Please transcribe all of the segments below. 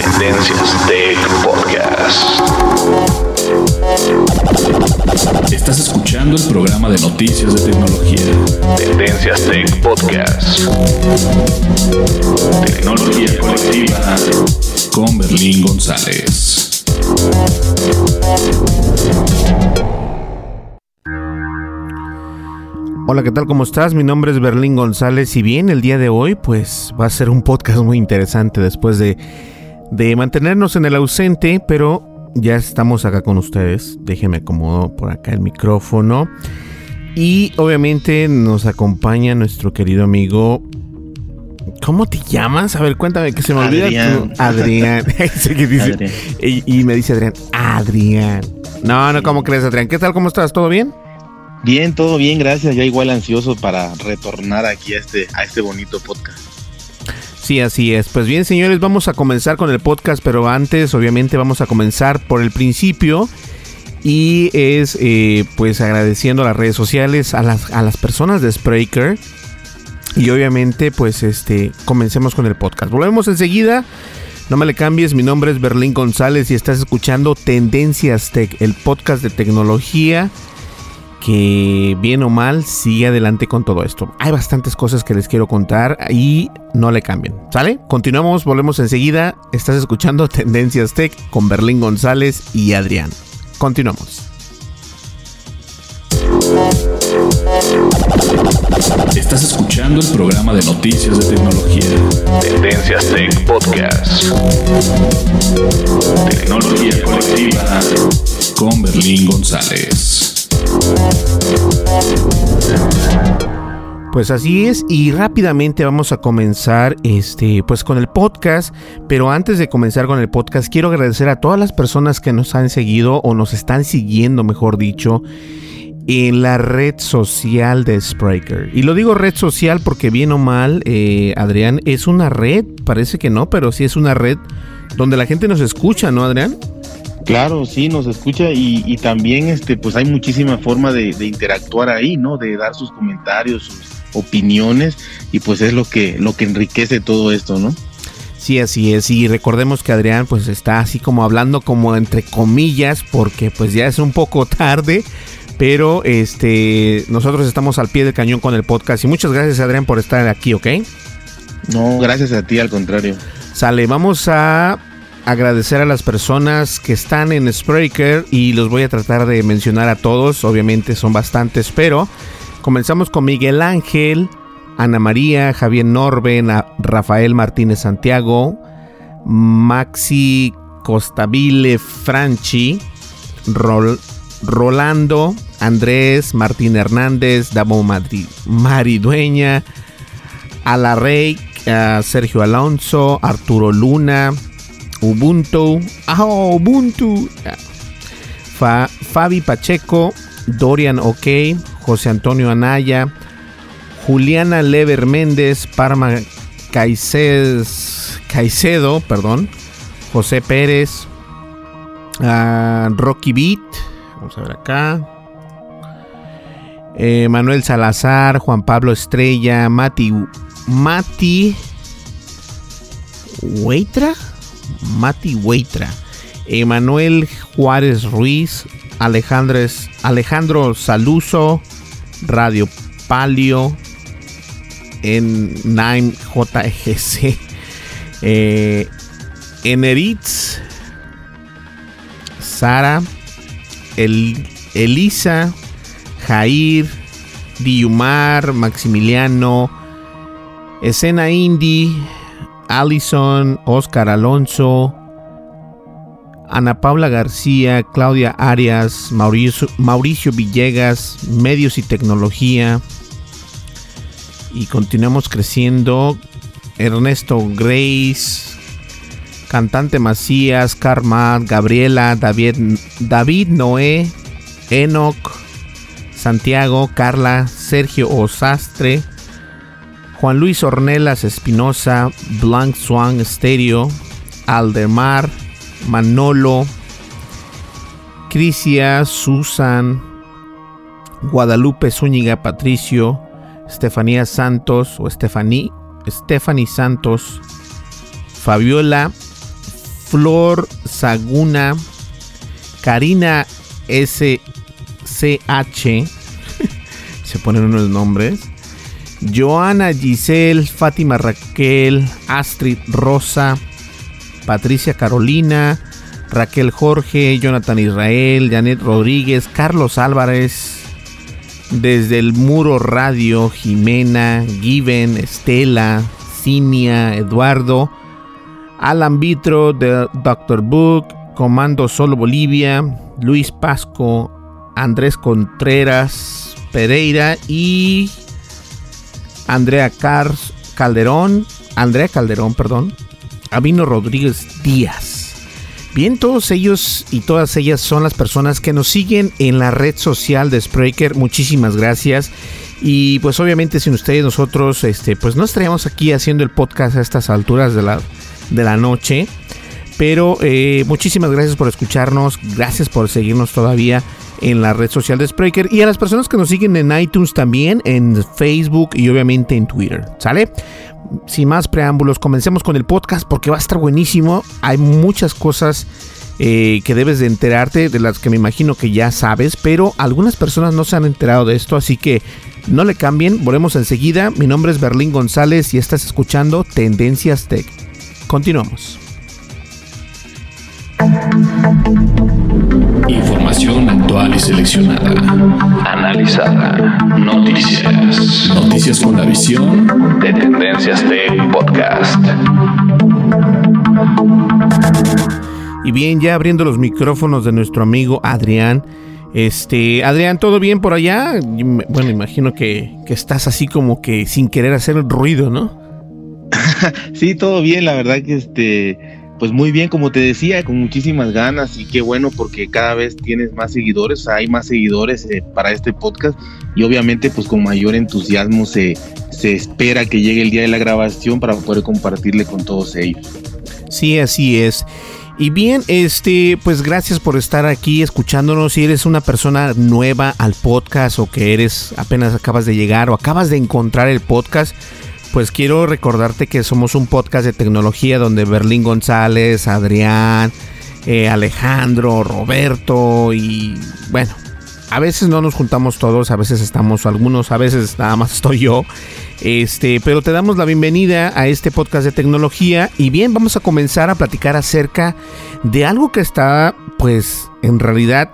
Tendencias Tech Podcast. Estás escuchando el programa de noticias de tecnología. Tendencias Tech Podcast. Tecnología colectiva con Berlín González. Hola, ¿qué tal? ¿Cómo estás? Mi nombre es Berlín González y bien, el día de hoy pues va a ser un podcast muy interesante después de, de mantenernos en el ausente, pero ya estamos acá con ustedes. Déjenme acomodo por acá el micrófono. Y obviamente nos acompaña nuestro querido amigo. ¿Cómo te llamas? A ver, cuéntame que se me olvida. Adrián. tu- Adrián. Ese que dice- Adrián. Y, y me dice Adrián, Adrián. No, no, ¿cómo crees, Adrián? ¿Qué tal? ¿Cómo estás? ¿Todo bien? Bien, todo bien, gracias. Ya igual ansioso para retornar aquí a este, a este bonito podcast. Sí, así es. Pues bien, señores, vamos a comenzar con el podcast, pero antes, obviamente, vamos a comenzar por el principio. Y es, eh, pues, agradeciendo a las redes sociales, a las, a las personas de Spreaker. Y obviamente, pues, este, comencemos con el podcast. Volvemos enseguida. No me le cambies, mi nombre es Berlín González y estás escuchando Tendencias Tech, el podcast de tecnología que bien o mal sigue adelante con todo esto. Hay bastantes cosas que les quiero contar y no le cambien. ¿Sale? Continuamos, volvemos enseguida. Estás escuchando Tendencias Tech con Berlín González y Adrián. Continuamos. Estás escuchando el programa de noticias de tecnología. Tendencias Tech Podcast. Tecnología colectiva con Berlín González. Pues así es y rápidamente vamos a comenzar este pues con el podcast, pero antes de comenzar con el podcast quiero agradecer a todas las personas que nos han seguido o nos están siguiendo, mejor dicho, en la red social de Spreaker. Y lo digo red social porque bien o mal, eh, Adrián, es una red, parece que no, pero sí es una red donde la gente nos escucha, ¿no, Adrián? Claro, sí, nos escucha y, y también este, pues hay muchísima forma de, de interactuar ahí, ¿no? De dar sus comentarios, sus opiniones y pues es lo que, lo que enriquece todo esto, ¿no? Sí, así es. Y recordemos que Adrián pues está así como hablando como entre comillas porque pues ya es un poco tarde. Pero este nosotros estamos al pie del cañón con el podcast. Y muchas gracias Adrián por estar aquí, ¿ok? No, gracias a ti, al contrario. Sale, vamos a agradecer a las personas que están en Spreaker y los voy a tratar de mencionar a todos. Obviamente son bastantes, pero comenzamos con Miguel Ángel, Ana María, Javier Norben, Rafael Martínez Santiago, Maxi Costabile Franchi, Rol- Rolando, Andrés, Martín Hernández, Damo Madri- Maridueña, Alarrey, Sergio Alonso, Arturo Luna, Ubuntu, ah, Ubuntu, Fabi Pacheco, Dorian OK, José Antonio Anaya, Juliana Lever Méndez, Parma Caicedo, perdón, José Pérez, ah, Rocky Beat, vamos a ver acá, eh, Manuel Salazar, Juan Pablo Estrella, Mati, Mati Hueitra, Mati Hueitra, Emanuel Juárez Ruiz, Alejandro Saluso, Radio Palio, en Nine JGC, eh, Eneritz, Sara, El, Elisa, Jair, Diumar, Maximiliano, Escena Indie, Allison, Oscar Alonso, Ana Paula García, Claudia Arias, Mauricio, Mauricio Villegas, Medios y Tecnología. Y continuamos creciendo. Ernesto Grace, Cantante Macías, Karma, Gabriela, David, David Noé, Enoch, Santiago, Carla, Sergio Osastre, Juan Luis Ornelas Espinosa, Blanc Swan Stereo, Aldemar, Manolo, Crisia, Susan, Guadalupe Zúñiga Patricio, Estefanía Santos o Estefaní, Stephanie Santos, Fabiola, Flor Saguna, Karina SCH, se ponen unos nombres, Joana Giselle, Fátima Raquel, Astrid Rosa, Patricia Carolina, Raquel Jorge, Jonathan Israel, Janet Rodríguez, Carlos Álvarez, desde el Muro Radio, Jimena, Given, Estela, Cinia, Eduardo, Alan Vitro de Dr. Book, Comando Solo Bolivia, Luis Pasco, Andrés Contreras Pereira y Andrea Calderón, Andrea Calderón, perdón, Avino Rodríguez Díaz. Bien, todos ellos y todas ellas son las personas que nos siguen en la red social de Spreaker. Muchísimas gracias. Y pues obviamente sin ustedes nosotros este pues no estaríamos aquí haciendo el podcast a estas alturas de la, de la noche. Pero eh, muchísimas gracias por escucharnos, gracias por seguirnos todavía en la red social de Spreaker y a las personas que nos siguen en iTunes también, en Facebook y obviamente en Twitter. ¿Sale? Sin más preámbulos, comencemos con el podcast porque va a estar buenísimo. Hay muchas cosas eh, que debes de enterarte, de las que me imagino que ya sabes, pero algunas personas no se han enterado de esto, así que no le cambien. Volvemos enseguida. Mi nombre es Berlín González y estás escuchando Tendencias Tech. Continuamos. Información actual y seleccionada. Analizada. Noticias. Noticias con la visión de Tendencias Tech Podcast. Y bien, ya abriendo los micrófonos de nuestro amigo Adrián. Este, Adrián, ¿todo bien por allá? Bueno, imagino que, que estás así como que sin querer hacer ruido, ¿no? sí, todo bien, la verdad que este pues muy bien, como te decía, con muchísimas ganas y qué bueno porque cada vez tienes más seguidores, hay más seguidores eh, para este podcast y obviamente pues con mayor entusiasmo se, se espera que llegue el día de la grabación para poder compartirle con todos ellos. Sí, así es. Y bien, este, pues gracias por estar aquí escuchándonos. Si eres una persona nueva al podcast o que eres apenas acabas de llegar o acabas de encontrar el podcast, pues quiero recordarte que somos un podcast de tecnología donde Berlín González, Adrián, eh, Alejandro, Roberto y bueno, a veces no nos juntamos todos, a veces estamos algunos, a veces nada más estoy yo. Este, pero te damos la bienvenida a este podcast de tecnología y bien, vamos a comenzar a platicar acerca de algo que está pues en realidad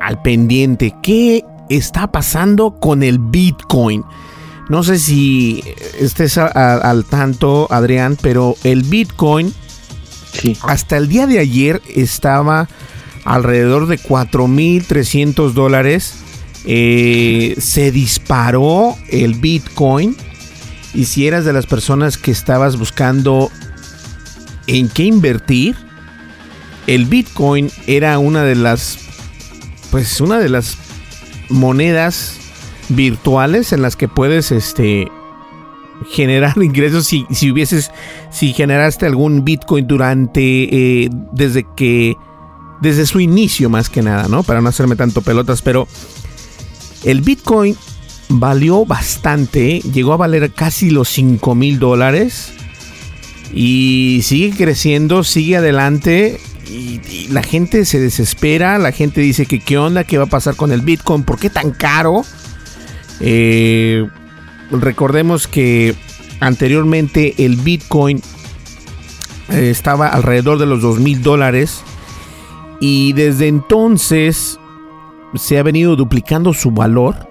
al pendiente. ¿Qué está pasando con el Bitcoin? No sé si estés al tanto, Adrián, pero el Bitcoin hasta el día de ayer estaba alrededor de 4.300 dólares. Eh, se disparó el Bitcoin y si eras de las personas que estabas buscando en qué invertir, el Bitcoin era una de las pues una de las monedas virtuales en las que puedes este generar ingresos si, si hubieses si generaste algún bitcoin durante eh, desde que desde su inicio más que nada no para no hacerme tanto pelotas pero el bitcoin valió bastante llegó a valer casi los 5 mil dólares y sigue creciendo sigue adelante y, y, la gente se desespera la gente dice que qué onda qué va a pasar con el bitcoin por qué tan caro eh, recordemos que anteriormente el Bitcoin eh, estaba alrededor de los 2 mil dólares y desde entonces se ha venido duplicando su valor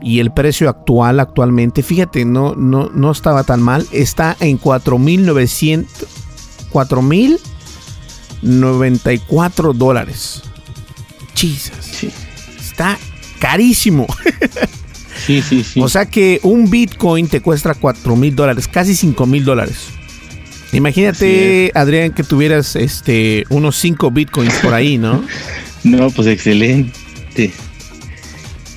y el precio actual actualmente, fíjate, no, no, no estaba tan mal, está en 4.900 4.094 dólares. Jesus. Sí. Está carísimo. Sí, sí, sí. O sea que un Bitcoin te cuesta 4 mil dólares, casi 5 mil dólares. Imagínate, Adrián, que tuvieras este unos 5 Bitcoins por ahí, ¿no? no, pues excelente.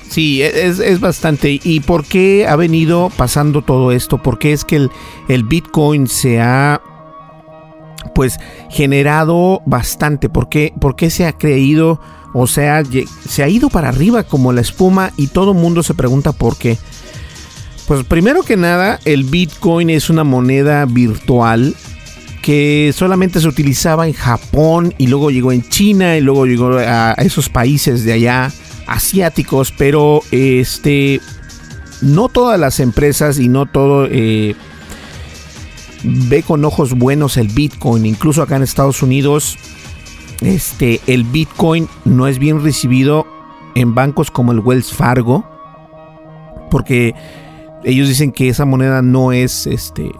Sí, e, es, es, bastante. ¿Y por qué ha venido pasando todo esto? ¿Por qué es que el, el Bitcoin se ha pues generado bastante? ¿Por qué, ¿Por qué se ha creído o sea, se ha ido para arriba como la espuma y todo el mundo se pregunta por qué. Pues primero que nada, el Bitcoin es una moneda virtual que solamente se utilizaba en Japón y luego llegó en China y luego llegó a esos países de allá asiáticos, pero este no todas las empresas y no todo eh, ve con ojos buenos el Bitcoin, incluso acá en Estados Unidos este, el Bitcoin no es bien recibido en bancos como el Wells Fargo, porque ellos dicen que esa moneda no es, este,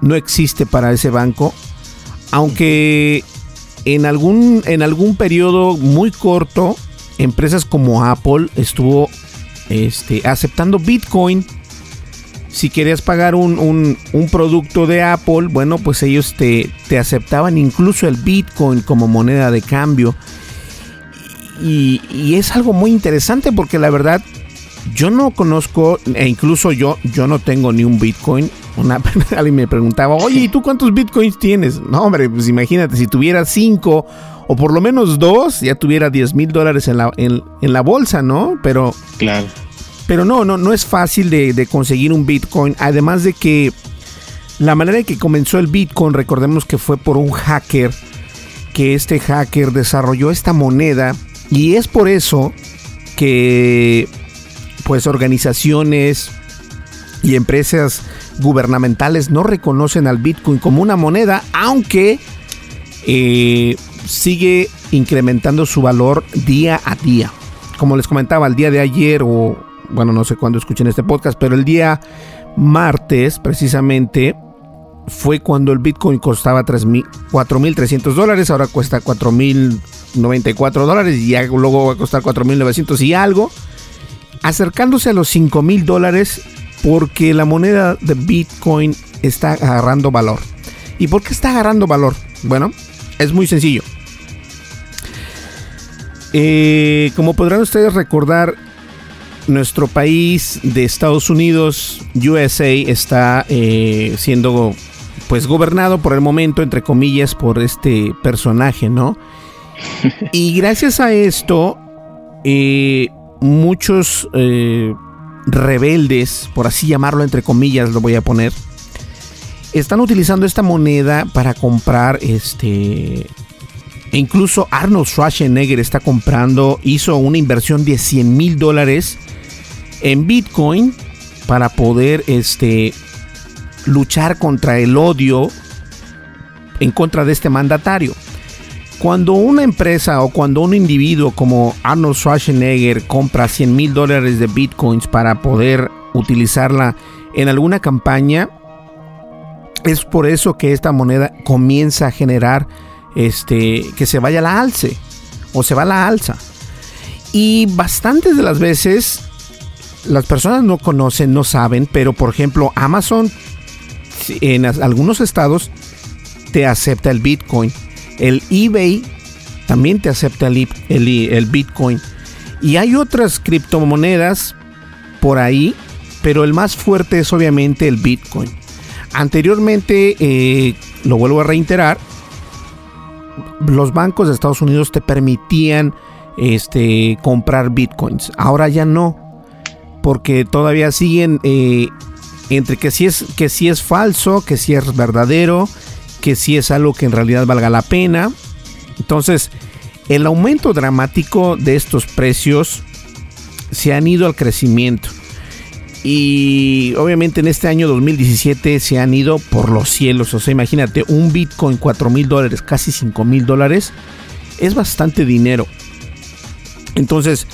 no existe para ese banco, aunque en algún, en algún periodo muy corto, empresas como Apple estuvo este, aceptando Bitcoin si querías pagar un, producto de Apple, bueno, pues ellos te, te, aceptaban incluso el Bitcoin como moneda de cambio. Y, y, es algo muy interesante porque la verdad yo no conozco, e incluso yo, yo no tengo ni un Bitcoin. Una, alguien me preguntaba, oye, ¿y tú cuántos Bitcoins tienes? No, hombre, pues imagínate, si tuviera cinco o por lo menos dos, ya tuviera 10 mil dólares en la, en, en la bolsa, ¿no? Pero... Claro pero no, no, no es fácil de, conseguir un Bitcoin. Además de que la manera en que comenzó el Bitcoin, recordemos que fue por un hacker, que este hacker desarrolló esta moneda y es por eso que pues organizaciones y empresas gubernamentales no reconocen al Bitcoin como una moneda, aunque eh, sigue incrementando su valor día a día. Como les comentaba, el día de ayer o bueno, no sé cuándo escuchen este podcast, pero el día martes precisamente fue cuando el Bitcoin costaba 4.300 dólares, ahora cuesta 4.094 dólares y luego va a costar 4.900 y algo, acercándose a los 5.000 dólares porque la moneda de Bitcoin está agarrando valor. ¿Y por qué está agarrando valor? Bueno, es muy sencillo. Eh, como podrán ustedes recordar, nuestro país de Estados Unidos, USA, está eh, siendo pues gobernado por el momento, entre comillas, por este personaje, ¿no? Y gracias a esto, eh, muchos eh, rebeldes, por así llamarlo, entre comillas, lo voy a poner, están utilizando esta moneda para comprar este e incluso Arnold Schwarzenegger está comprando, hizo una inversión de 100 mil dólares en Bitcoin para poder este, luchar contra el odio en contra de este mandatario. Cuando una empresa o cuando un individuo como Arnold Schwarzenegger compra 100 mil dólares de bitcoins para poder utilizarla en alguna campaña, es por eso que esta moneda comienza a generar este, que se vaya la alce o se va a la alza. Y bastantes de las veces las personas no conocen, no saben, pero por ejemplo Amazon en algunos estados te acepta el Bitcoin. El eBay también te acepta el, el, Bitcoin. Y hay otras criptomonedas por ahí, pero el más fuerte es obviamente el Bitcoin. Anteriormente, eh, lo vuelvo a reiterar, los bancos de Estados Unidos te permitían este, comprar bitcoins. Ahora ya no, porque todavía siguen eh, entre que si es que si es falso, que si es verdadero, que si es algo que en realidad valga la pena. Entonces, el aumento dramático de estos precios se han ido al crecimiento. Y obviamente en este año 2017 se han ido por los cielos. O sea, imagínate, un Bitcoin 4 mil dólares, casi 5 mil dólares, es bastante dinero. Entonces,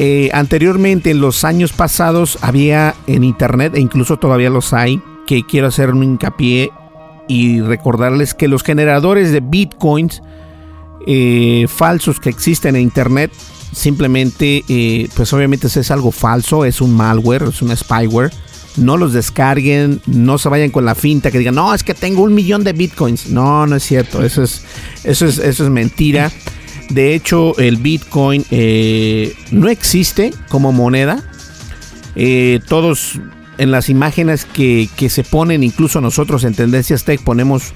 eh, anteriormente, en los años pasados, había en internet, e incluso todavía los hay, que quiero hacer un hincapié y recordarles que los generadores de bitcoins eh, falsos que existen en internet, simplemente, eh, pues obviamente es algo falso, es un malware, es un spyware. No los descarguen, no se vayan con la finta que digan, no, es que tengo un millón de bitcoins. No, no es cierto, eso es, eso es, eso es mentira. De hecho, el Bitcoin eh, no existe como moneda. Eh, todos en las imágenes que, se ponen, incluso nosotros en Tendencias Tech ponemos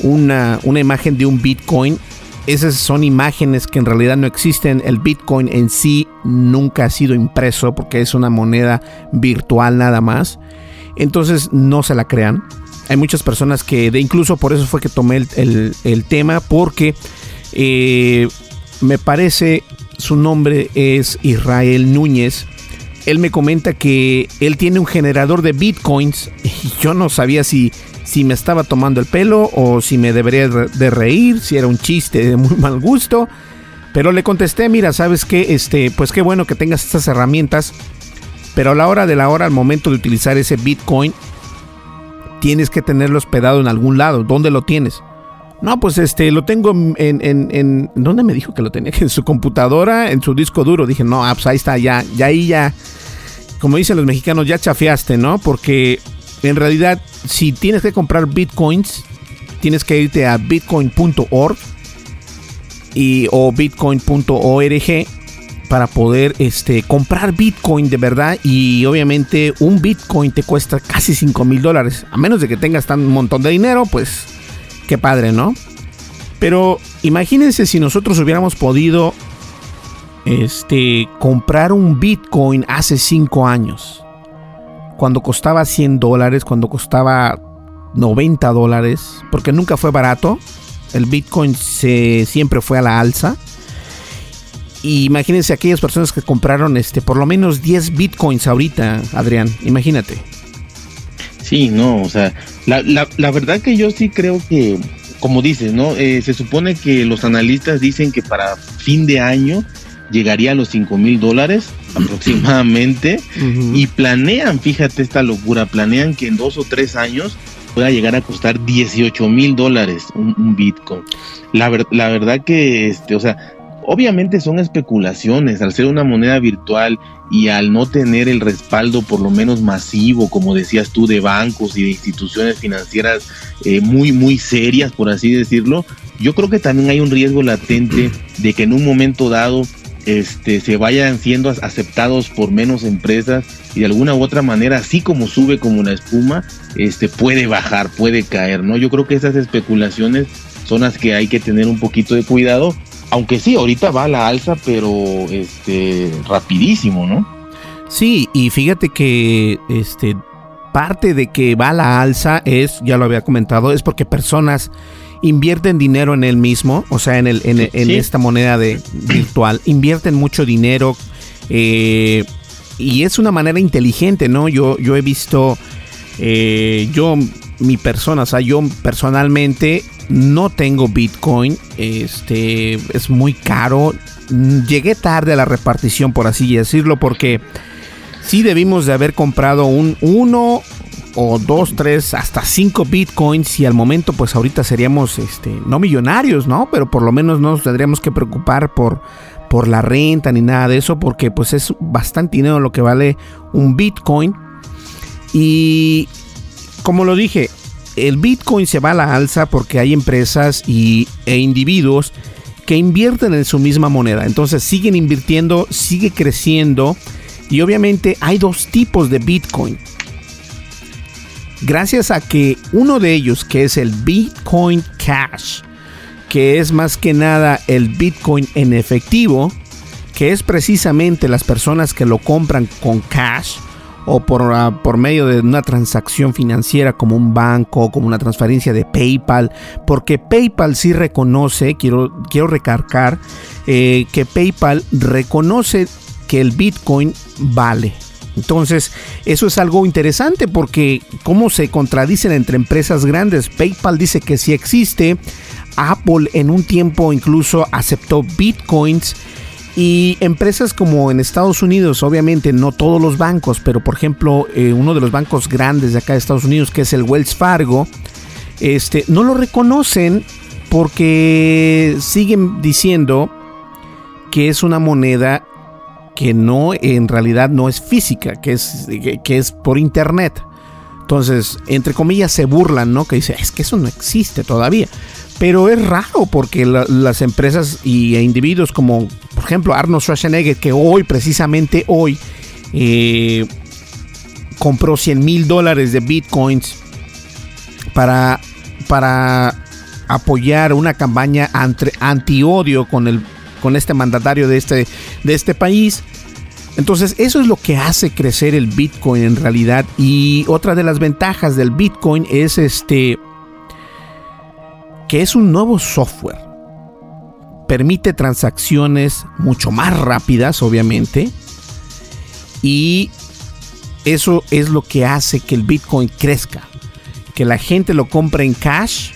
una, una imagen de un Bitcoin. Esas son imágenes que en realidad no existen. El Bitcoin en sí nunca ha sido impreso porque es una moneda virtual nada más. Entonces no se la crean. Hay muchas personas que, de incluso por eso fue que tomé el, tema, porque eh, me parece su nombre es Israel Núñez. Él me comenta que él tiene un generador de bitcoins y yo no sabía si, si me estaba tomando el pelo o si me debería de reír, si era un chiste de muy mal gusto. Pero le contesté, mira, sabes que, este, pues qué bueno que tengas estas herramientas, pero a la hora de la hora, al momento de utilizar ese Bitcoin, tienes que tenerlo hospedado en algún lado. ¿Dónde lo tienes? No, pues este, lo tengo en, en, en, ¿dónde me dijo que lo tenía? En su computadora, en su disco duro. Dije, no, ah, pues ahí está, ya, ya ahí ya, como dicen los mexicanos, ya chafeaste, ¿no? Porque en realidad, si tienes que comprar bitcoins, tienes que irte a bitcoin.org y o bitcoin.org para poder este, comprar Bitcoin de verdad. Y obviamente un Bitcoin te cuesta casi 5 mil dólares. A menos de que tengas tan un montón de dinero, pues qué padre, ¿no? Pero imagínense si nosotros hubiéramos podido este, comprar un Bitcoin hace 5 años. Cuando costaba 100 dólares, cuando costaba 90 dólares, porque nunca fue barato. El Bitcoin siempre fue a la alza. Y imagínense aquellas personas que compraron este, por lo menos 10 Bitcoins ahorita, Adrián. Imagínate. Sí, no, o sea, la, la, la verdad que yo sí creo que, como dices, ¿no? Eh, se supone que los analistas dicen que para fin de año llegaría a los 5 mil dólares aproximadamente y planean, fíjate esta locura, planean que en dos o tres años pueda llegar a costar 18 mil dólares un, un, Bitcoin. La, la verdad que, este, o sea, Obviamente son especulaciones, al ser una moneda virtual y al no tener el respaldo por lo menos masivo, como decías tú, de bancos y de instituciones financieras eh, muy, muy serias, por así decirlo, yo creo que también hay un riesgo latente de que en un momento dado este, se vayan siendo aceptados por menos empresas y de alguna u otra manera, así como sube como una espuma, este, puede bajar, puede caer, ¿no? Yo creo que esas especulaciones son las que hay que tener un poquito de cuidado aunque sí, ahorita va a la alza, pero este rapidísimo, ¿no? Sí, y fíjate que este parte de que va a la alza es, ya lo había comentado, es porque personas invierten dinero en él mismo, o sea, en el en, esta moneda de virtual, invierten mucho dinero eh, y es una manera inteligente, ¿no? Yo yo he visto eh, yo mi persona, o sea, yo personalmente no tengo Bitcoin, este es muy caro. Llegué tarde a la repartición, por así decirlo, porque sí debimos de haber comprado un 1 o 2, 3, hasta 5 Bitcoins y al momento pues ahorita seríamos este no millonarios, ¿no? Pero por lo menos no nos tendríamos que preocupar por por la renta ni nada de eso, porque pues es bastante dinero lo que vale un Bitcoin. Y como lo dije, el Bitcoin se va a la alza porque hay empresas y, e individuos que invierten en su misma moneda. Entonces siguen invirtiendo, sigue creciendo. Y obviamente hay dos tipos de Bitcoin. Gracias a que uno de ellos, que es el Bitcoin Cash, que es más que nada el Bitcoin en efectivo, que es precisamente las personas que lo compran con cash o por, ah, por medio de una transacción financiera como un banco, como una transferencia de PayPal, porque PayPal sí reconoce, quiero, quiero recargar, eh, que PayPal reconoce que el Bitcoin vale. Entonces, eso es algo interesante porque cómo se contradicen entre empresas grandes. PayPal dice que sí existe, Apple en un tiempo incluso aceptó bitcoins. Y empresas como en Estados Unidos, obviamente no todos los bancos, pero por ejemplo eh, uno de los bancos grandes de acá de Estados Unidos, que es el Wells Fargo, este, no lo reconocen porque siguen diciendo que es una moneda que no en realidad no es física, que es, que es por internet. Entonces, entre comillas, se burlan, ¿no? Que dice, es que eso no existe todavía. Pero es raro porque las empresas y, e individuos como, por ejemplo, Arnold Schwarzenegger, que hoy, precisamente hoy, eh, compró 100 mil dólares de bitcoins para, para apoyar una campaña anti-odio con, el, con este mandatario de este, de este país. Entonces eso es lo que hace crecer el Bitcoin en realidad. Y otra de las ventajas del Bitcoin es este que es un nuevo software. Permite transacciones mucho más rápidas, obviamente. Y eso es lo que hace que el Bitcoin crezca. Que la gente lo compre en cash,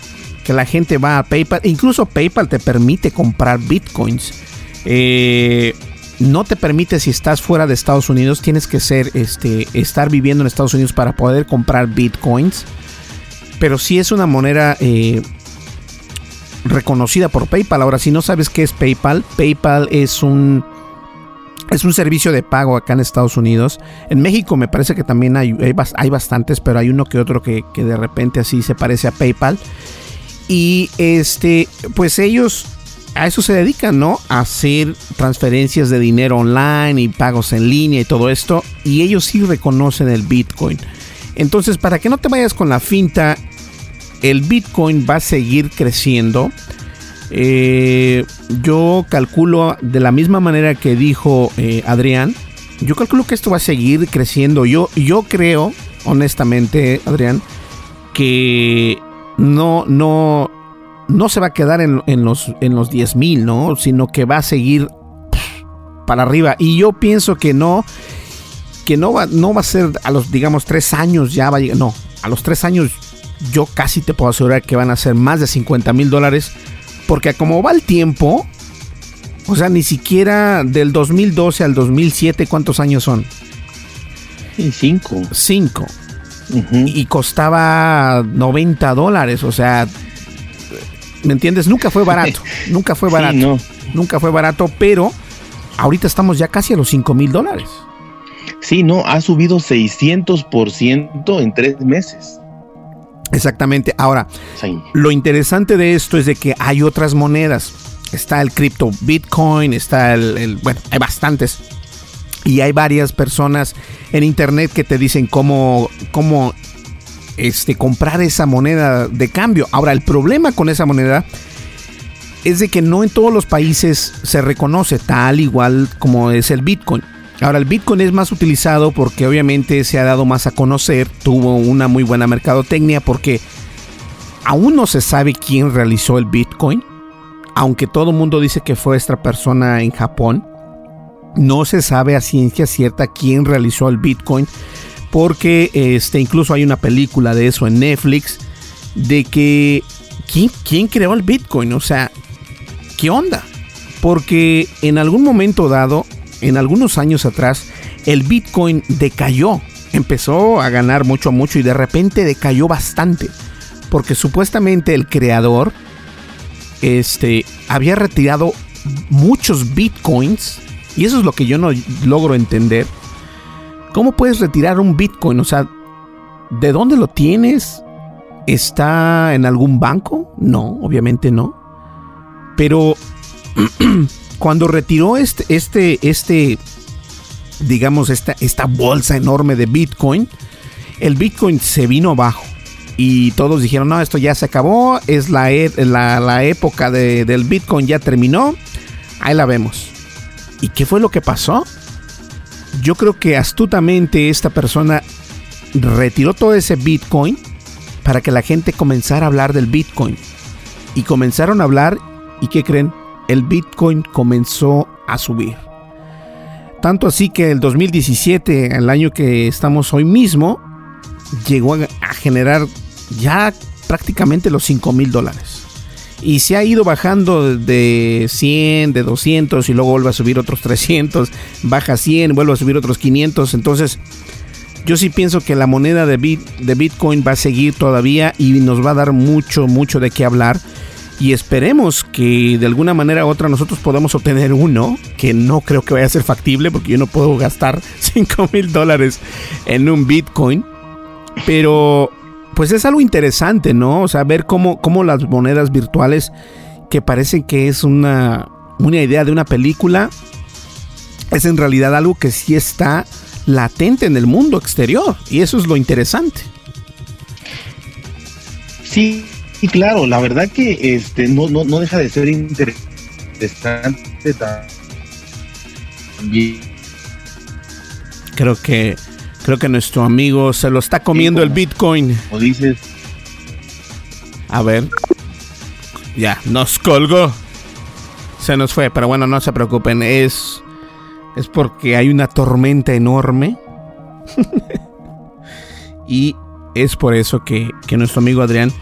que la gente va a PayPal. Incluso PayPal te permite comprar Bitcoins. Eh, no te permite si estás fuera de Estados Unidos, tienes que ser, este, estar viviendo en Estados Unidos para poder comprar Bitcoins. Pero sí es una moneda eh, reconocida por PayPal. Ahora, si no sabes qué es PayPal, PayPal es un es un servicio de pago acá en Estados Unidos. En México me parece que también hay, hay, bastantes, pero hay uno que otro que, que, de repente así se parece a PayPal. Y este, pues ellos a eso se dedican, ¿no? A hacer transferencias de dinero online y pagos en línea y todo esto. Y ellos sí reconocen el Bitcoin. Entonces, para que no te vayas con la finta el Bitcoin va a seguir creciendo. Eh, yo calculo de la misma manera que dijo eh, Adrián. Yo calculo que esto va a seguir creciendo. Yo, yo creo, honestamente, Adrián, que no, no, no se va a quedar en, los, en los 10 mil, ¿no? Sino que va a seguir para arriba. Y yo pienso que no, que no va, no va a ser a los, digamos, tres años ya va a llegar. No, a los tres años yo casi te puedo asegurar que van a ser más de 50 mil dólares. Porque como va el tiempo, o sea, ni siquiera del 2012 al 2007, ¿cuántos años son? cinco. Cinco. Y costaba 90 dólares, o sea, ¿me entiendes? Nunca fue barato, nunca fue barato. Nunca fue barato, pero ahorita estamos ya casi a los 5 mil dólares. Sí, no, ha subido 600% en tres meses. Exactamente. Ahora, lo interesante de esto es de que hay otras monedas. Está el cripto Bitcoin, está el, bueno, hay bastantes. Y hay varias personas en internet que te dicen cómo, cómo este, comprar esa moneda de cambio. Ahora, el problema con esa moneda es de que no en todos los países se reconoce tal igual como es el Bitcoin. Ahora, el Bitcoin es más utilizado porque obviamente se ha dado más a conocer, tuvo una muy buena mercadotecnia porque aún no se sabe quién realizó el Bitcoin, aunque todo el mundo dice que fue esta persona en Japón. No se sabe a ciencia cierta quién realizó el Bitcoin, porque este, incluso hay una película de eso en Netflix, de que ¿quién, quién creó el Bitcoin, o sea, ¿qué onda? Porque en algún momento dado en algunos años atrás el Bitcoin decayó, empezó a ganar mucho a mucho y de repente decayó bastante, porque supuestamente el creador este, había retirado muchos bitcoins, y eso es lo que yo no logro entender, ¿cómo puedes retirar un bitcoin? O sea, ¿de dónde lo tienes? ¿Está en algún banco? No, obviamente no. Pero cuando retiró este, este, este, digamos, esta, esta bolsa enorme de Bitcoin, el Bitcoin se vino abajo. Y todos dijeron, no, esto ya se acabó, es la, e, la, época del Bitcoin ya terminó, ahí la vemos. ¿Y qué fue lo que pasó? Yo creo que astutamente esta persona retiró todo ese Bitcoin para que la gente comenzara a hablar del Bitcoin. Y comenzaron a hablar, ¿y qué creen? El Bitcoin comenzó a subir. Tanto así que el 2017, el año que estamos hoy mismo, llegó a, generar ya prácticamente los 5 mil dólares. Y se ha ido bajando de 100, de 200 y luego vuelve a subir otros 300, baja 100, vuelve a subir otros 500. Entonces, yo sí pienso que la moneda de, de Bitcoin va a seguir todavía y nos va a dar mucho, mucho de qué hablar. Y esperemos que de alguna manera u otra nosotros podamos obtener uno, que no creo que vaya a ser factible porque yo no puedo gastar 5 mil dólares en un Bitcoin. Pero pues es algo interesante, ¿no? O sea, ver cómo, cómo las monedas virtuales, que parecen que es una, una idea de una película, es en realidad algo que sí está latente en el mundo exterior. Y eso es lo interesante. Sí, y claro, la verdad que este no, no, no deja de ser interesante también. Creo que Creo que nuestro amigo se lo está comiendo el Bitcoin. O dices. A ver. Ya, nos colgó. Se nos fue, pero bueno, no se preocupen. Es. Es porque hay una tormenta enorme. y es por eso que, que nuestro amigo Adrián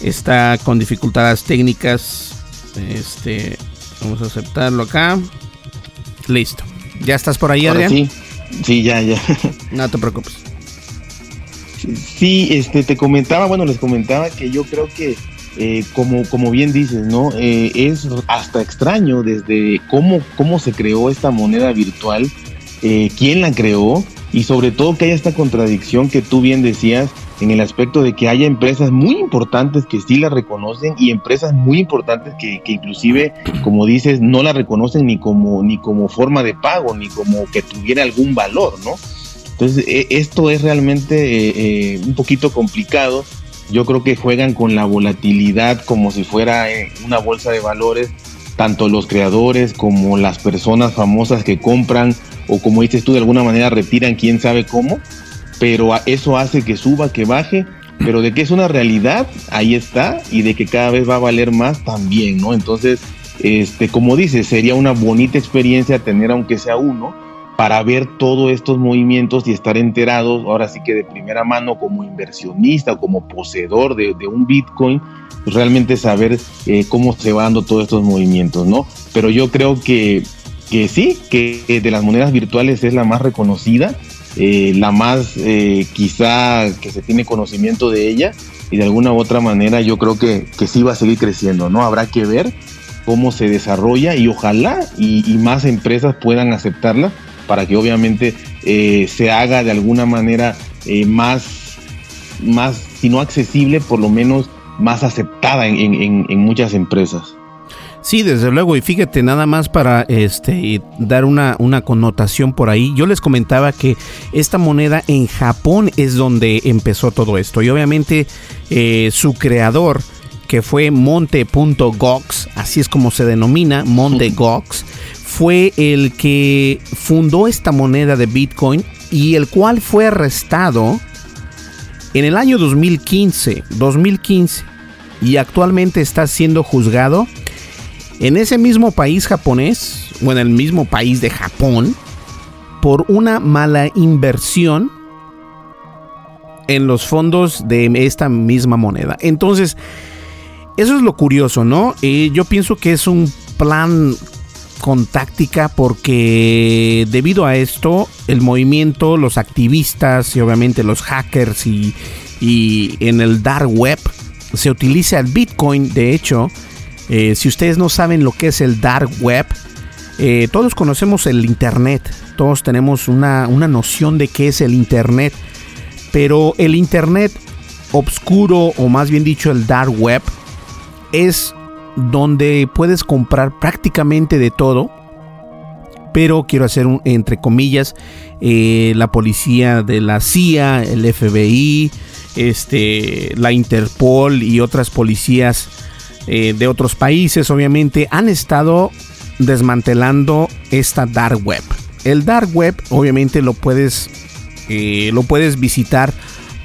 está con dificultades técnicas. Este. Vamos a aceptarlo acá. Listo. ¿Ya estás por ahí, Adrián? Sí. Sí, ya, ya. No te preocupes. Sí, este, te comentaba, bueno, les comentaba que yo creo que, eh, como, como bien dices, ¿no? Eh, es hasta extraño desde cómo, cómo se creó esta moneda virtual, eh, quién la creó y sobre todo que haya esta contradicción que tú bien decías en el aspecto de que haya empresas muy importantes que sí la reconocen y empresas muy importantes que, que, inclusive, como dices, no la reconocen ni como, ni como forma de pago, ni como que tuviera algún valor, ¿no? Entonces, e, esto es realmente eh, eh, un poquito complicado. Yo creo que juegan con la volatilidad como si fuera eh, una bolsa de valores, tanto los creadores como las personas famosas que compran o como dices tú, de alguna manera retiran quién sabe cómo pero eso hace que suba, que baje, pero de que es una realidad, ahí está, y de que cada vez va a valer más también, ¿no? Entonces, este, como dices, sería una bonita experiencia tener aunque sea uno para ver todos estos movimientos y estar enterados, ahora sí que de primera mano como inversionista o como poseedor de, un Bitcoin, pues realmente saber eh, cómo se van dando todos estos movimientos, ¿no? Pero yo creo que, que sí, que de las monedas virtuales es la más reconocida, eh, la más eh, quizá que se tiene conocimiento de ella y de alguna u otra manera yo creo que, que sí va a seguir creciendo, ¿no? Habrá que ver cómo se desarrolla y ojalá y, más empresas puedan aceptarla para que obviamente eh, se haga de alguna manera más, más, si no accesible, por lo menos más aceptada en muchas empresas. Sí, desde luego, y fíjate, nada más para este dar una, connotación por ahí. Yo les comentaba que esta moneda en Japón es donde empezó todo esto. Y obviamente eh, su creador, que fue Monte.gox, así es como se denomina, Monte.gox, fue el que fundó esta moneda de Bitcoin y el cual fue arrestado en el año 2015, 2015 y actualmente está siendo juzgado en ese mismo país japonés, o en el mismo país de Japón, por una mala inversión en los fondos de esta misma moneda. Entonces, eso es lo curioso, ¿no? Eh, yo pienso que es un plan con táctica porque debido a esto el movimiento, los activistas y obviamente los hackers y, y en el dark web se utiliza el Bitcoin de hecho Eh, si ustedes no saben lo que es el dark web, eh, todos conocemos el Internet, todos tenemos una, una noción de qué es el Internet, pero el Internet obscuro o más bien dicho el dark web es donde puedes comprar prácticamente de todo. Pero quiero hacer un, entre comillas eh, la policía de la CIA el FBI este la Interpol y otras policías eh, de otros países obviamente han estado desmantelando esta dark web el dark web obviamente lo puedes eh, lo puedes visitar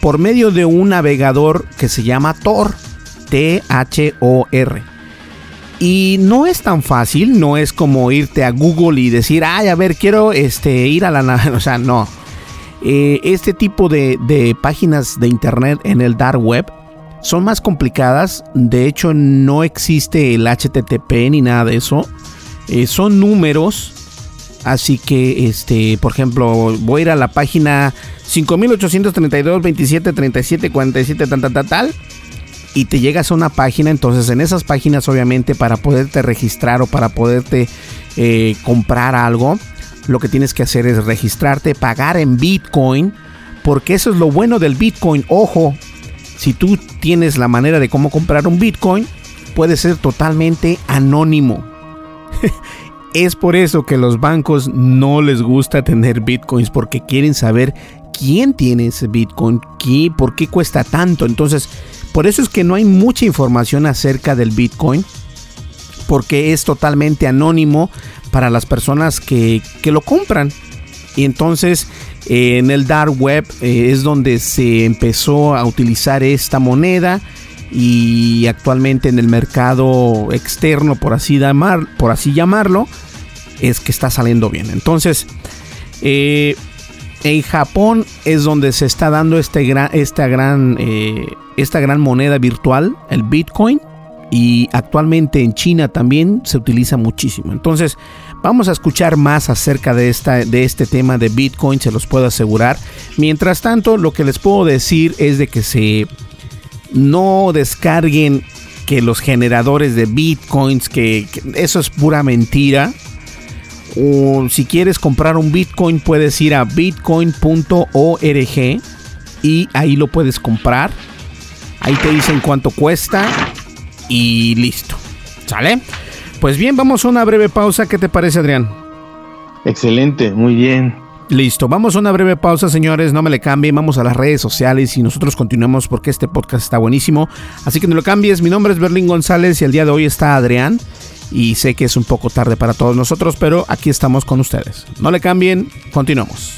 por medio de un navegador que se llama Tor, T-H-O-R. Y no es tan fácil, no es como irte a Google y decir, ay, a ver, quiero este, ir a la O sea, no. Eh, este tipo de, páginas de internet en el dark web son más complicadas. De hecho, no existe el HTTP ni nada de eso. Eh, son números. Así que, este, por ejemplo, voy a ir a la página 5832 27 37 47 tal, tal, tal, tal. Y te llegas a una página, entonces en esas páginas obviamente para poderte registrar o para poderte eh, comprar algo, lo que tienes que hacer es registrarte, pagar en Bitcoin, porque eso es lo bueno del Bitcoin. Ojo, si tú tienes la manera de cómo comprar un Bitcoin, puede ser totalmente anónimo. es por eso que los bancos no les gusta tener Bitcoins, porque quieren saber quién tiene ese Bitcoin, ¿Qué, por qué cuesta tanto. Entonces, por eso es que no hay mucha información acerca del Bitcoin, porque es totalmente anónimo para las personas que, lo compran. Y entonces en el dark web eh, es donde se empezó a utilizar esta moneda y actualmente en el mercado externo, por así, llamarlo, es que está saliendo bien. Entonces, eh, en Japón es donde se está dando este gran, esta, gran, eh, esta gran moneda virtual, el Bitcoin. Y actualmente en China también se utiliza muchísimo. Entonces, vamos a escuchar más acerca de, esta, de este tema de Bitcoin, se los puedo asegurar. Mientras tanto, lo que les puedo decir es de que se no descarguen que los generadores de Bitcoins, que eso es pura mentira o si quieres comprar un Bitcoin puedes ir a bitcoin.org y ahí lo puedes comprar. Ahí te dicen cuánto cuesta y listo. ¿Sale? Pues bien, vamos a una breve pausa. ¿Qué te parece, Adrián? Excelente, muy bien. Listo, vamos a una breve pausa, señores. No me le cambien. Vamos a las redes sociales y nosotros continuamos porque este podcast está buenísimo. Así que no lo cambies. Mi nombre es Berlín González y el día de hoy está Adrián y sé que es un poco tarde para todos nosotros, pero aquí estamos con ustedes. No le cambien, continuamos.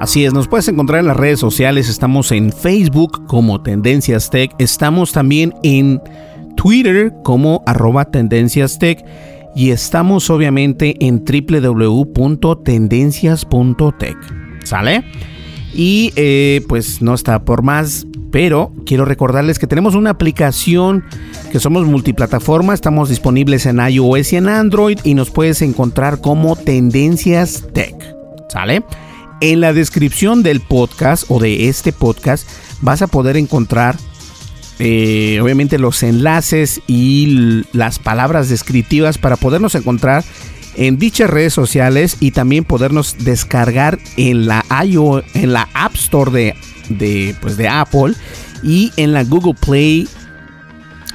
Así es, nos puedes encontrar en las redes sociales. Estamos en Facebook como Tendencias Tech. Estamos también en Twitter como arroba Tendencias Tech. Y estamos obviamente en www.tendencias.tech. ¿Sale? Y eh, pues no está por más, pero quiero recordarles que tenemos una aplicación que somos multiplataforma, estamos disponibles en iOS y en Android y nos puedes encontrar como Tendencias Tech. ¿Sale? En la descripción del podcast o de este podcast vas a poder encontrar eh, obviamente los enlaces y las palabras descriptivas para podernos encontrar en dichas redes sociales y también podernos descargar en la en la App Store de, de, pues de Apple y en la Google Play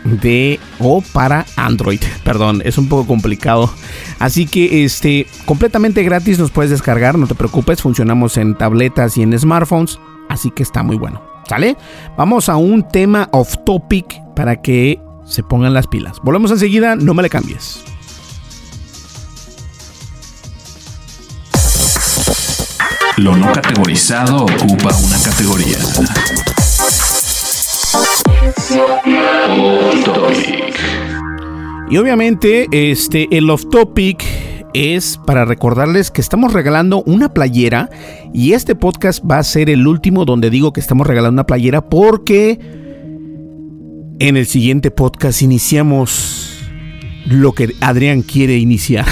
de o para Android. Perdón, es un poco complicado. Así que este completamente gratis nos puedes descargar, no te preocupes, funcionamos en tabletas y en smartphones, así que está muy bueno. ¿Sale? Vamos a un tema off topic para que se pongan las pilas. Volvemos enseguida, no me le cambies. Lo no categorizado ocupa una categoría. Y obviamente, este, el off topic es para recordarles que estamos regalando una playera y este podcast va a ser el último donde digo que estamos regalando una playera porque en el siguiente podcast iniciamos lo que Adrián quiere iniciar.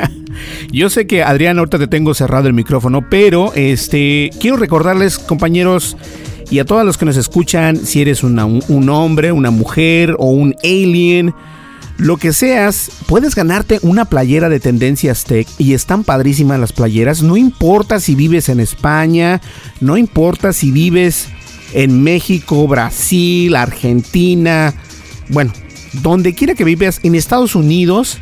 Yo sé que Adrián ahorita te tengo cerrado el micrófono, pero este quiero recordarles compañeros y a todos los que nos escuchan, si eres un hombre, una mujer o un alien, lo que seas, puedes ganarte una playera de Tendencias Tech y están padrísimas las playeras. No importa si vives en España, no importa si vives en México, Brasil, Argentina, bueno, donde quiera que vivas en Estados Unidos,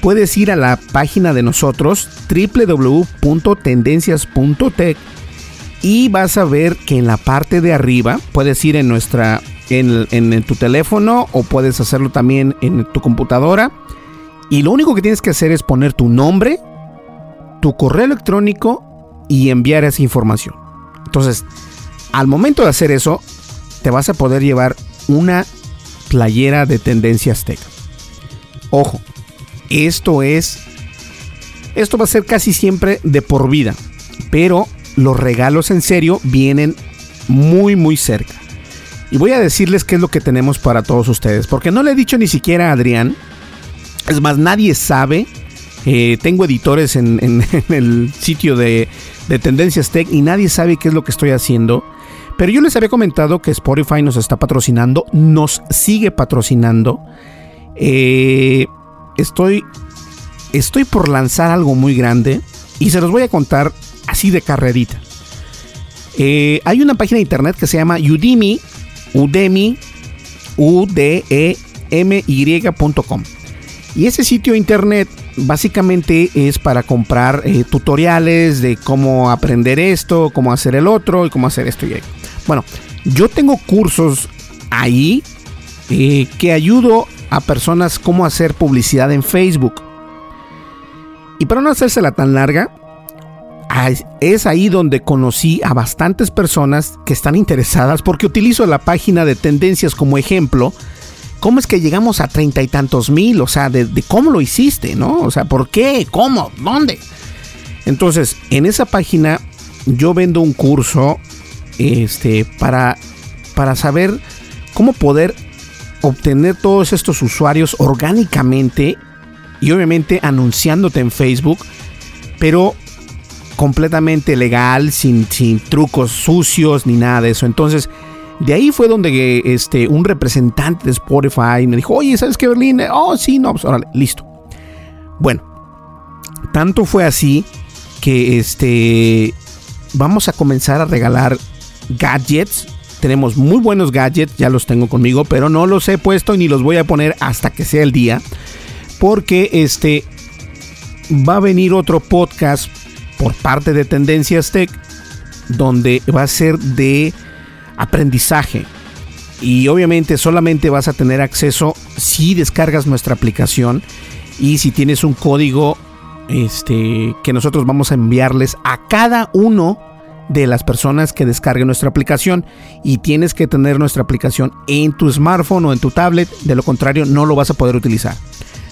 puedes ir a la página de nosotros www.tendencias.tech y vas a ver que en la parte de arriba puedes ir en nuestra en, tu teléfono o puedes hacerlo también en tu computadora. Y lo único que tienes que hacer es poner tu nombre, tu correo electrónico y enviar esa información. Entonces, al momento de hacer eso, te vas a poder llevar una playera de tendencias tech. Ojo, esto es. Esto va a ser casi siempre de por vida. Pero los regalos en serio vienen muy, muy cerca. Y voy a decirles qué es lo que tenemos para todos ustedes, porque no le he dicho ni siquiera a Adrián. Es más, nadie sabe. Eh, tengo editores en, el sitio de, Tendencias Tech y nadie sabe qué es lo que estoy haciendo. Pero yo les había comentado que Spotify nos está patrocinando, nos sigue patrocinando. Eh, estoy, estoy por lanzar algo muy grande y se los voy a contar así de carrerita. Eh, hay una página de internet que se llama Udemy Udemy, u d e m. Y ese sitio internet básicamente es para comprar eh, tutoriales de cómo aprender esto, cómo hacer el otro y cómo hacer esto y ahí. Bueno, yo tengo cursos ahí eh, que ayudo a personas cómo hacer publicidad en Facebook. Y para no hacérsela tan larga, es ahí donde conocí a bastantes personas que están interesadas porque utilizo la página de tendencias como ejemplo. ¿Cómo es que llegamos a treinta y tantos mil? O sea, de, cómo lo hiciste, ¿no? O sea, ¿por qué? ¿Cómo? ¿Dónde? Entonces, en esa página yo vendo un curso este, para, para saber cómo poder obtener todos estos usuarios orgánicamente y obviamente anunciándote en Facebook, pero completamente legal, sin, sin trucos sucios ni nada de eso. Entonces, de ahí fue donde este, un representante de Spotify me dijo, oye, ¿sabes qué, Berlín? Oh, sí, no, pues órale, listo. Bueno, tanto fue así que este, vamos a comenzar a regalar gadgets. Tenemos muy buenos gadgets, ya los tengo conmigo, pero no los he puesto ni los voy a poner hasta que sea el día. Porque este va a venir otro podcast por parte de Tendencias Tech, donde va a ser de aprendizaje. Y obviamente solamente vas a tener acceso si descargas nuestra aplicación y si tienes un código este, que nosotros vamos a enviarles a cada uno de las personas que descarguen nuestra aplicación y tienes que tener nuestra aplicación en tu smartphone o en tu tablet, de lo contrario no lo vas a poder utilizar.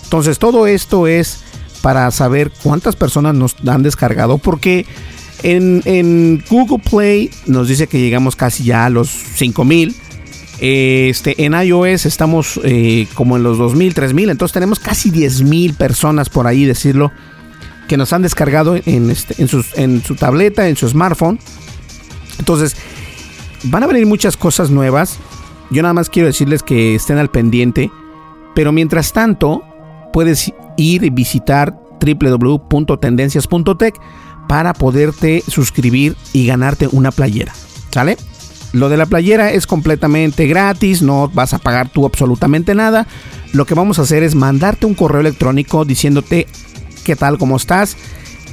Entonces todo esto es para saber cuántas personas nos han descargado, porque en, Google Play nos dice que llegamos casi ya a los 5000. Este, en iOS estamos eh, como en los 2000, 3000, entonces tenemos casi 10.000 personas por ahí, decirlo, que nos han descargado en, este, en, en su tableta, en su smartphone. Entonces, van a venir muchas cosas nuevas. Yo nada más quiero decirles que estén al pendiente. Pero mientras tanto, puedes ir y visitar www.tendencias.tech para poderte suscribir y ganarte una playera. ¿Sale? Lo de la playera es completamente gratis, no vas a pagar tú absolutamente nada. Lo que vamos a hacer es mandarte un correo electrónico diciéndote qué tal, cómo estás.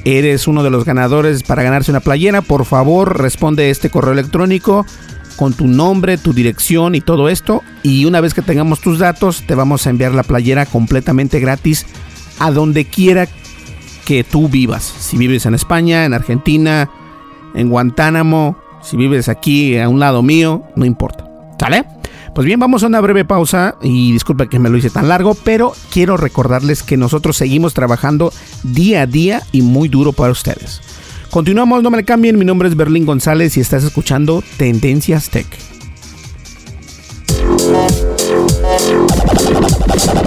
Eres uno de los ganadores para ganarse una playera. Por favor, responde este correo electrónico con tu nombre, tu dirección y todo esto. Y una vez que tengamos tus datos, te vamos a enviar la playera completamente gratis a donde quiera que tú vivas. Si vives en España, en Argentina, en Guantánamo, si vives aquí a un lado mío, no importa. ¿Sale? Pues bien, vamos a una breve pausa y disculpa que me lo hice tan largo, pero quiero recordarles que nosotros seguimos trabajando día a día y muy duro para ustedes. Continuamos, no me cambien, mi nombre es Berlín González y estás escuchando Tendencias Tech.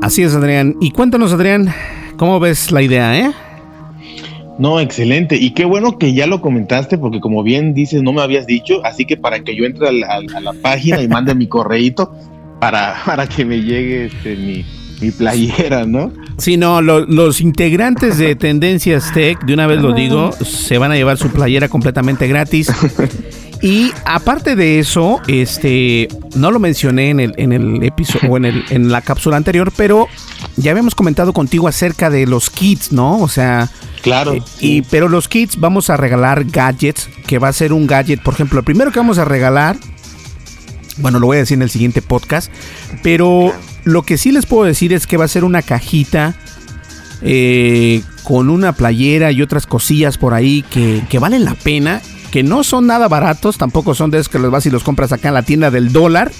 Así es, Adrián. Y cuéntanos, Adrián, ¿cómo ves la idea, eh? No, excelente. Y qué bueno que ya lo comentaste, porque como bien dices, no me habías dicho, así que para que yo entre a la, página y mande mi correíto para, para que me llegue este, mi, mi playera, ¿no? Sí, no, los integrantes de Tendencias Tech, de una vez lo digo, se van a llevar su playera completamente gratis. Y aparte de eso, este, no lo mencioné en el, en el episodio o en, el, en la cápsula anterior, pero ya habíamos comentado contigo acerca de los kits, ¿no? O sea, claro. Eh, y pero los kits vamos a regalar gadgets, que va a ser un gadget, por ejemplo, el primero que vamos a regalar, bueno, lo voy a decir en el siguiente podcast, pero lo que sí les puedo decir es que va a ser una cajita eh, con una playera y otras cosillas por ahí que, que valen la pena que no son nada baratos, tampoco son de esos que los vas y los compras acá en la tienda del dólar.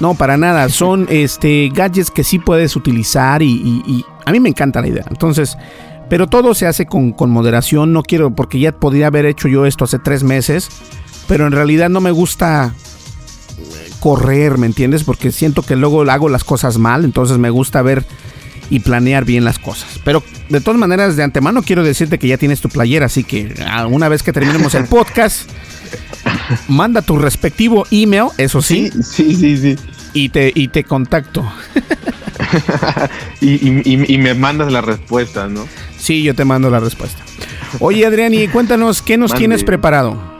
No, para nada. Son este gadgets que sí puedes utilizar y, a mí me encanta la idea. Entonces, pero todo se hace con, moderación. No quiero, porque ya podría haber hecho yo esto hace tres meses, pero en realidad no me gusta correr, ¿me entiendes? Porque siento que luego hago las cosas mal, entonces me gusta ver y planear bien las cosas. Pero de todas maneras, de antemano quiero decirte que ya tienes tu playera, así que ah, una vez que terminemos el podcast, manda tu respectivo email, eso sí. Sí, sí, sí. Y te, y te contacto. y, me mandas la respuesta, ¿no? Sí, yo te mando la respuesta. Oye, Adrián, y cuéntanos, ¿qué nos tienes preparado?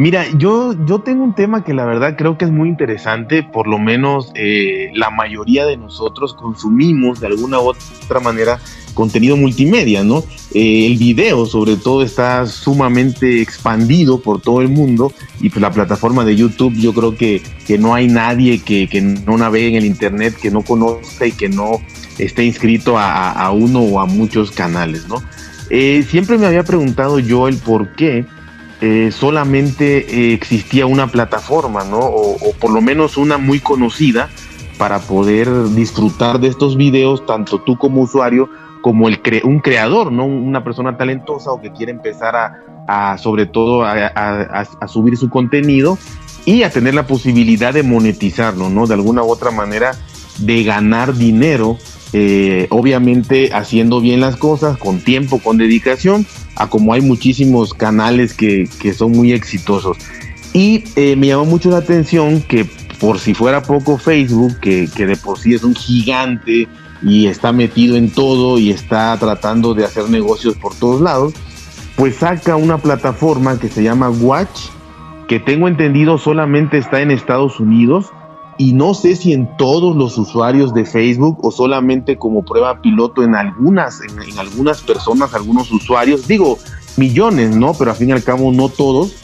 Mira, yo, yo tengo un tema que la verdad creo que es muy interesante, por lo menos eh, la mayoría de nosotros consumimos de alguna u otra manera contenido multimedia, ¿no? Eh, el video sobre todo está sumamente expandido por todo el mundo y pues la plataforma de YouTube yo creo que, que no hay nadie que, que, no navegue en el Internet, que no conozca y que no esté inscrito a, a uno o a muchos canales, ¿no? Eh, siempre me había preguntado yo el por qué eh, solamente eh, existía una plataforma, ¿no? O, por lo menos una muy conocida para poder disfrutar de estos videos, tanto tú como usuario, como el un creador, ¿no? Una persona talentosa o que quiere empezar a, sobre todo, a, subir su contenido y a tener la posibilidad de monetizarlo, ¿no? De alguna u otra manera, de ganar dinero eh, obviamente haciendo bien las cosas, con tiempo, con dedicación, a como hay muchísimos canales que, son muy exitosos. Y eh, me llamó mucho la atención que por si fuera poco Facebook, que, que de por sí es un gigante y está metido en todo y está tratando de hacer negocios por todos lados, pues saca una plataforma que se llama Watch, que tengo entendido solamente está en Estados Unidos y no sé si en todos los usuarios de Facebook o solamente como prueba piloto en algunas, en, algunas personas, algunos usuarios, digo millones, ¿no? Pero al fin y al cabo no todos,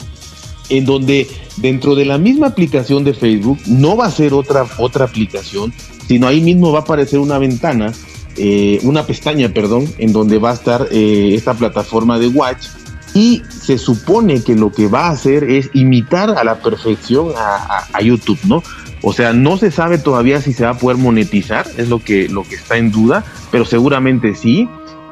en donde dentro de la misma aplicación de Facebook no va a ser otra, otra aplicación, sino ahí mismo va a aparecer una ventana, eh, una pestaña, perdón, en donde va a estar eh, esta plataforma de Watch y se supone que lo que va a hacer es imitar a la perfección a YouTube, ¿no? O sea, no se sabe todavía si se va a poder monetizar, es lo que, lo que está en duda, pero seguramente sí.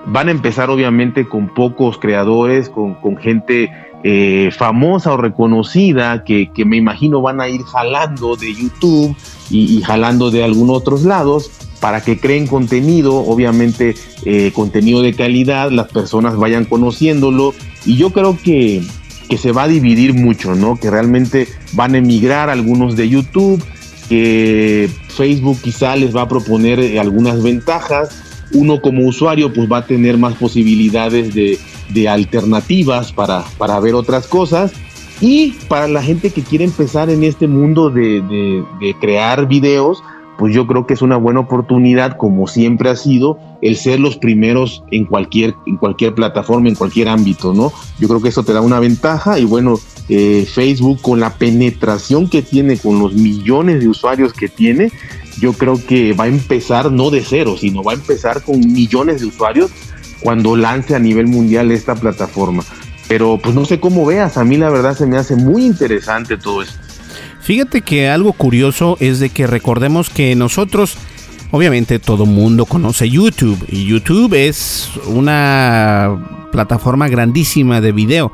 Van a empezar obviamente con pocos creadores, con, gente eh, famosa o reconocida que, me imagino van a ir jalando de YouTube y, jalando de algunos otros lados para que creen contenido, obviamente eh, contenido de calidad, las personas vayan conociéndolo y yo creo que, que se va a dividir mucho, ¿no? Que realmente van a emigrar algunos de YouTube, que Facebook quizá les va a proponer eh, algunas ventajas. Uno como usuario pues va a tener más posibilidades de, alternativas para, para ver otras cosas. Y para la gente que quiere empezar en este mundo de, de crear videos, pues yo creo que es una buena oportunidad, como siempre ha sido, el ser los primeros en cualquier, en cualquier plataforma, en cualquier ámbito, ¿no? Yo creo que eso te da una ventaja y bueno, eh, Facebook con la penetración que tiene, con los millones de usuarios que tiene, yo creo que va a empezar no de cero, sino va a empezar con millones de usuarios cuando lance a nivel mundial esta plataforma. Pero pues no sé cómo veas, a mí la verdad se me hace muy interesante todo esto. Fíjate que algo curioso es de que recordemos que nosotros, obviamente todo mundo conoce YouTube y YouTube es una plataforma grandísima de video.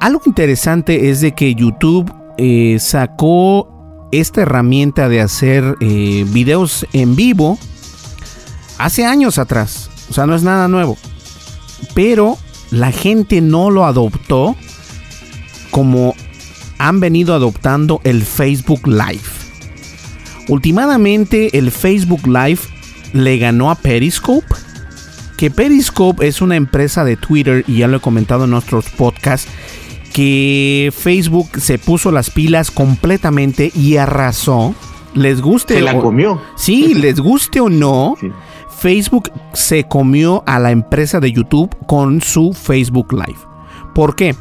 Algo interesante es de que YouTube eh, sacó esta herramienta de hacer eh, videos en vivo hace años atrás. O sea, no es nada nuevo. Pero la gente no lo adoptó como han venido adoptando el Facebook Live. Últimamente el Facebook Live le ganó a Periscope. Que Periscope es una empresa de Twitter y ya lo he comentado en nuestros podcasts que Facebook se puso las pilas completamente y arrasó. Les guste se la comió. Sí, les guste o no. Facebook se comió a la empresa de YouTube con su Facebook Live. ¿Por qué?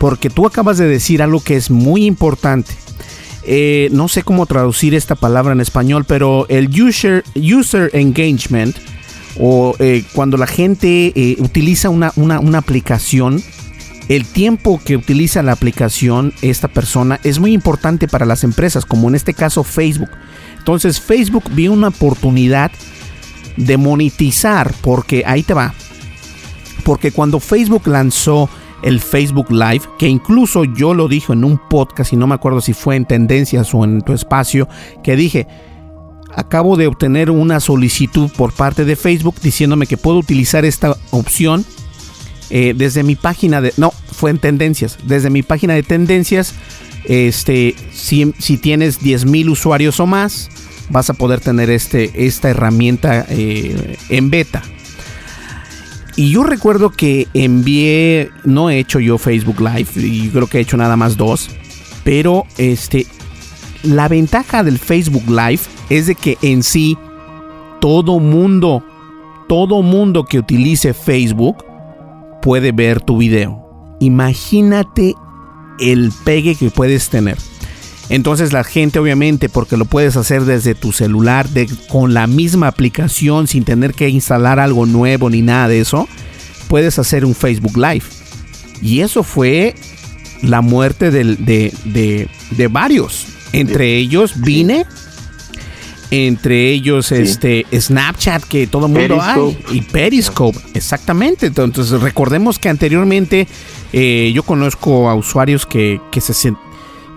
Porque tú acabas de decir algo que es muy importante. Eh, no sé cómo traducir esta palabra en español, pero el user, user engagement o eh, cuando la gente eh, utiliza una, una, aplicación, el tiempo que utiliza la aplicación esta persona es muy importante para las empresas, como en este caso Facebook. Entonces Facebook vio una oportunidad de monetizar, porque ahí te va. Porque cuando Facebook lanzó el Facebook Live, que incluso yo lo dije en un podcast y no me acuerdo si fue en Tendencias o en tu espacio, que dije, acabo de obtener una solicitud por parte de Facebook diciéndome que puedo utilizar esta opción eh, desde mi página de... No, fue en Tendencias. Desde mi página de Tendencias, este, si, si tienes 10.000 usuarios o más, vas a poder tener este, esta herramienta eh, en beta. Y yo recuerdo que envié, no he hecho yo Facebook Live, y creo que he hecho nada más dos, pero este, la ventaja del Facebook Live es de que en sí todo mundo, todo mundo que utilice Facebook puede ver tu video. Imagínate el pegue que puedes tener. Entonces la gente obviamente, porque lo puedes hacer desde tu celular, con la misma aplicación, sin tener que instalar algo nuevo ni nada de eso, puedes hacer un Facebook Live. Y eso fue la muerte de, varios. Entre ellos Vine, entre ellos este Snapchat que todo el mundo hay y Periscope, exactamente. Entonces recordemos que anteriormente eh, yo conozco a usuarios que, que se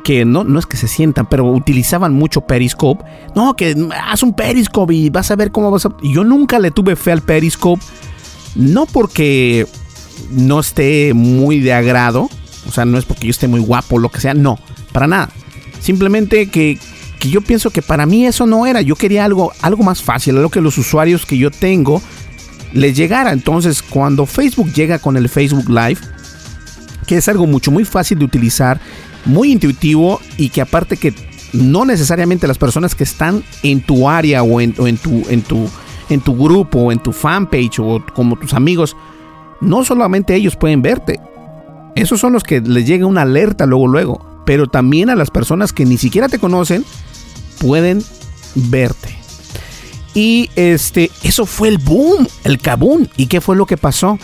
que no, no es que se sientan, pero utilizaban mucho Periscope. No, que haz un Periscope y vas a ver cómo vas a... Yo nunca le tuve fe al Periscope, no porque no esté muy de agrado, o sea, no es porque yo esté muy guapo o lo que sea, no, para nada. Simplemente que, que yo pienso que para mí eso no era, yo quería algo, algo más fácil, algo que los usuarios que yo tengo les llegara. Entonces, cuando Facebook llega con el Facebook Live, que es algo mucho muy fácil de utilizar muy intuitivo y que aparte que no necesariamente las personas que están en tu área o en, tu, en, tu, en tu grupo o en tu fanpage o como tus amigos, no solamente ellos pueden verte. Esos son los que les llega una alerta luego, luego. Pero también a las personas que ni siquiera te conocen pueden verte. Y este, eso fue el boom, el kaboom. ¿Y qué fue lo que pasó?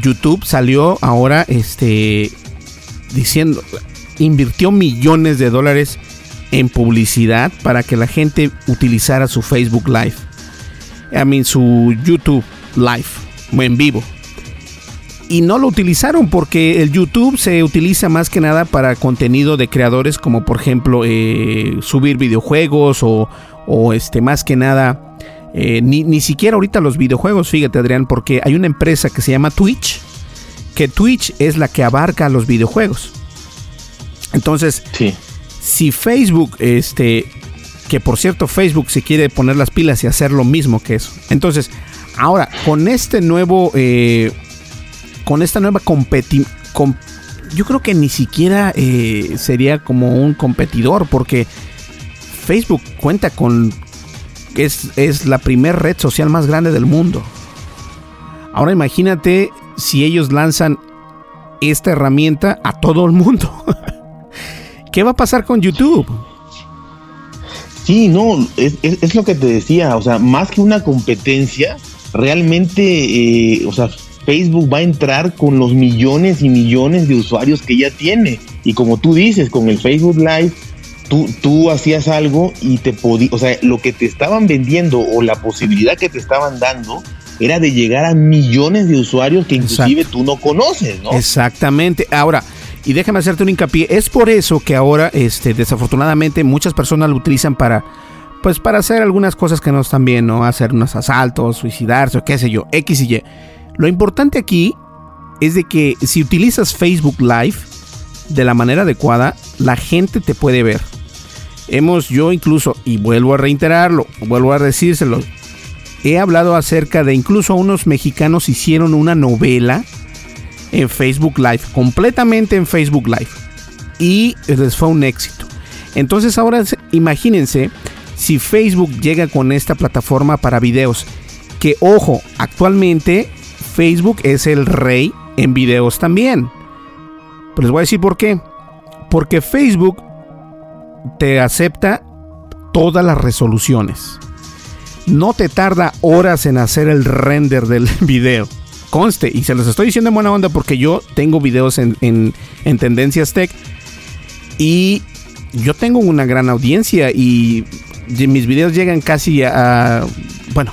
YouTube salió ahora este diciendo invirtió millones de dólares en publicidad para que la gente utilizara su Facebook Live. Su YouTube Live en vivo. Y no lo utilizaron porque el YouTube se utiliza más que nada para contenido de creadores como por ejemplo eh, subir videojuegos o, o, este más que nada eh, ni, ni siquiera ahorita los videojuegos, fíjate Adrián, porque hay una empresa que se llama Twitch, que Twitch es la que abarca los videojuegos. Entonces, si Facebook, este, que por cierto Facebook se quiere poner las pilas y hacer lo mismo que eso. Entonces, ahora, con este nuevo, eh, con esta nueva competi yo creo que ni siquiera eh, sería como un competidor, porque Facebook cuenta con. Es, es la primera red social más grande del mundo. Ahora imagínate si ellos lanzan esta herramienta a todo el mundo. ¿Qué va a pasar con YouTube? Sí, no, es, lo que te decía, o sea, más que una competencia, realmente, eh, o sea, Facebook va a entrar con los millones y millones de usuarios que ya tiene. Y como tú dices, con el Facebook Live, tú, tú hacías algo y te podía, o sea, lo que te estaban vendiendo o la posibilidad que te estaban dando era de llegar a millones de usuarios que inclusive tú no conoces, ¿no? Exactamente. Ahora, y déjame hacerte un hincapié, es por eso que ahora, este, desafortunadamente, muchas personas lo utilizan para, pues, para hacer algunas cosas que no están bien, ¿no? Hacer unos asaltos, suicidarse o qué sé yo, X y Y. Lo importante aquí es de que si utilizas Facebook Live de la manera adecuada, la gente te puede ver. Hemos yo incluso, y vuelvo a reiterarlo, vuelvo a decírselo, he hablado acerca de incluso unos mexicanos hicieron una novela en Facebook Live, completamente en Facebook Live. Y les fue un éxito. Entonces ahora imagínense si Facebook llega con esta plataforma para videos. Que ojo, actualmente Facebook es el rey en videos también. Pero les voy a decir por qué. Porque Facebook te acepta todas las resoluciones. No te tarda horas en hacer el render del video conste, y se los estoy diciendo en buena onda porque yo tengo videos en, Tendencias Tech y yo tengo una gran audiencia y mis videos llegan casi a, bueno,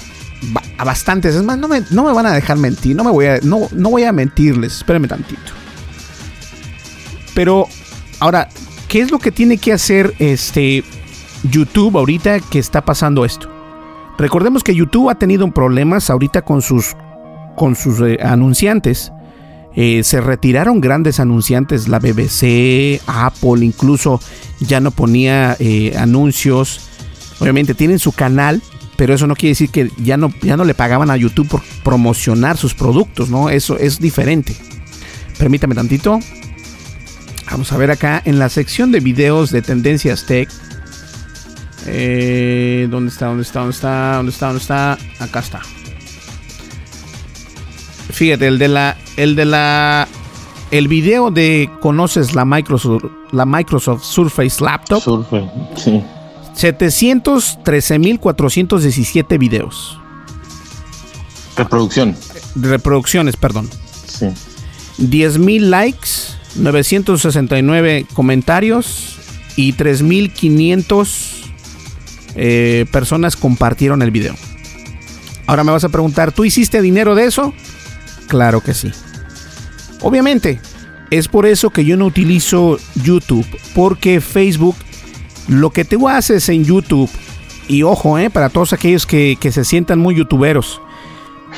a bastantes. Es más, no me, no me van a dejar mentir, no me voy a, no, no voy a mentirles, espérenme tantito. Pero ahora, ¿qué es lo que tiene que hacer este YouTube ahorita que está pasando esto? Recordemos que YouTube ha tenido problemas ahorita con sus con sus eh, anunciantes. Eh, se retiraron grandes anunciantes, la BBC, Apple, incluso ya no ponía eh, anuncios. Obviamente tienen su canal, pero eso no quiere decir que ya no, ya no le pagaban a YouTube por promocionar sus productos, ¿no? Eso es diferente. Permítame tantito. Vamos a ver acá en la sección de videos de Tendencias Tech. ¿Dónde está? ¿Dónde está? ¿Dónde está? ¿Dónde está? ¿Dónde está? Acá está. Fíjate, el de la. El de la. El video de conoces la Microsoft, la Microsoft Surface Laptop. Surface, sí. 713.417 videos. Reproducción. Reproducciones, perdón. Sí. 10.000 likes, 969 comentarios y 3.500 eh, personas compartieron el video. Ahora me vas a preguntar, ¿tú hiciste dinero de eso? Claro que sí. Obviamente, es por eso que yo no utilizo YouTube, porque Facebook, lo que tú haces en YouTube, y ojo, eh, para todos aquellos que, se sientan muy youtuberos.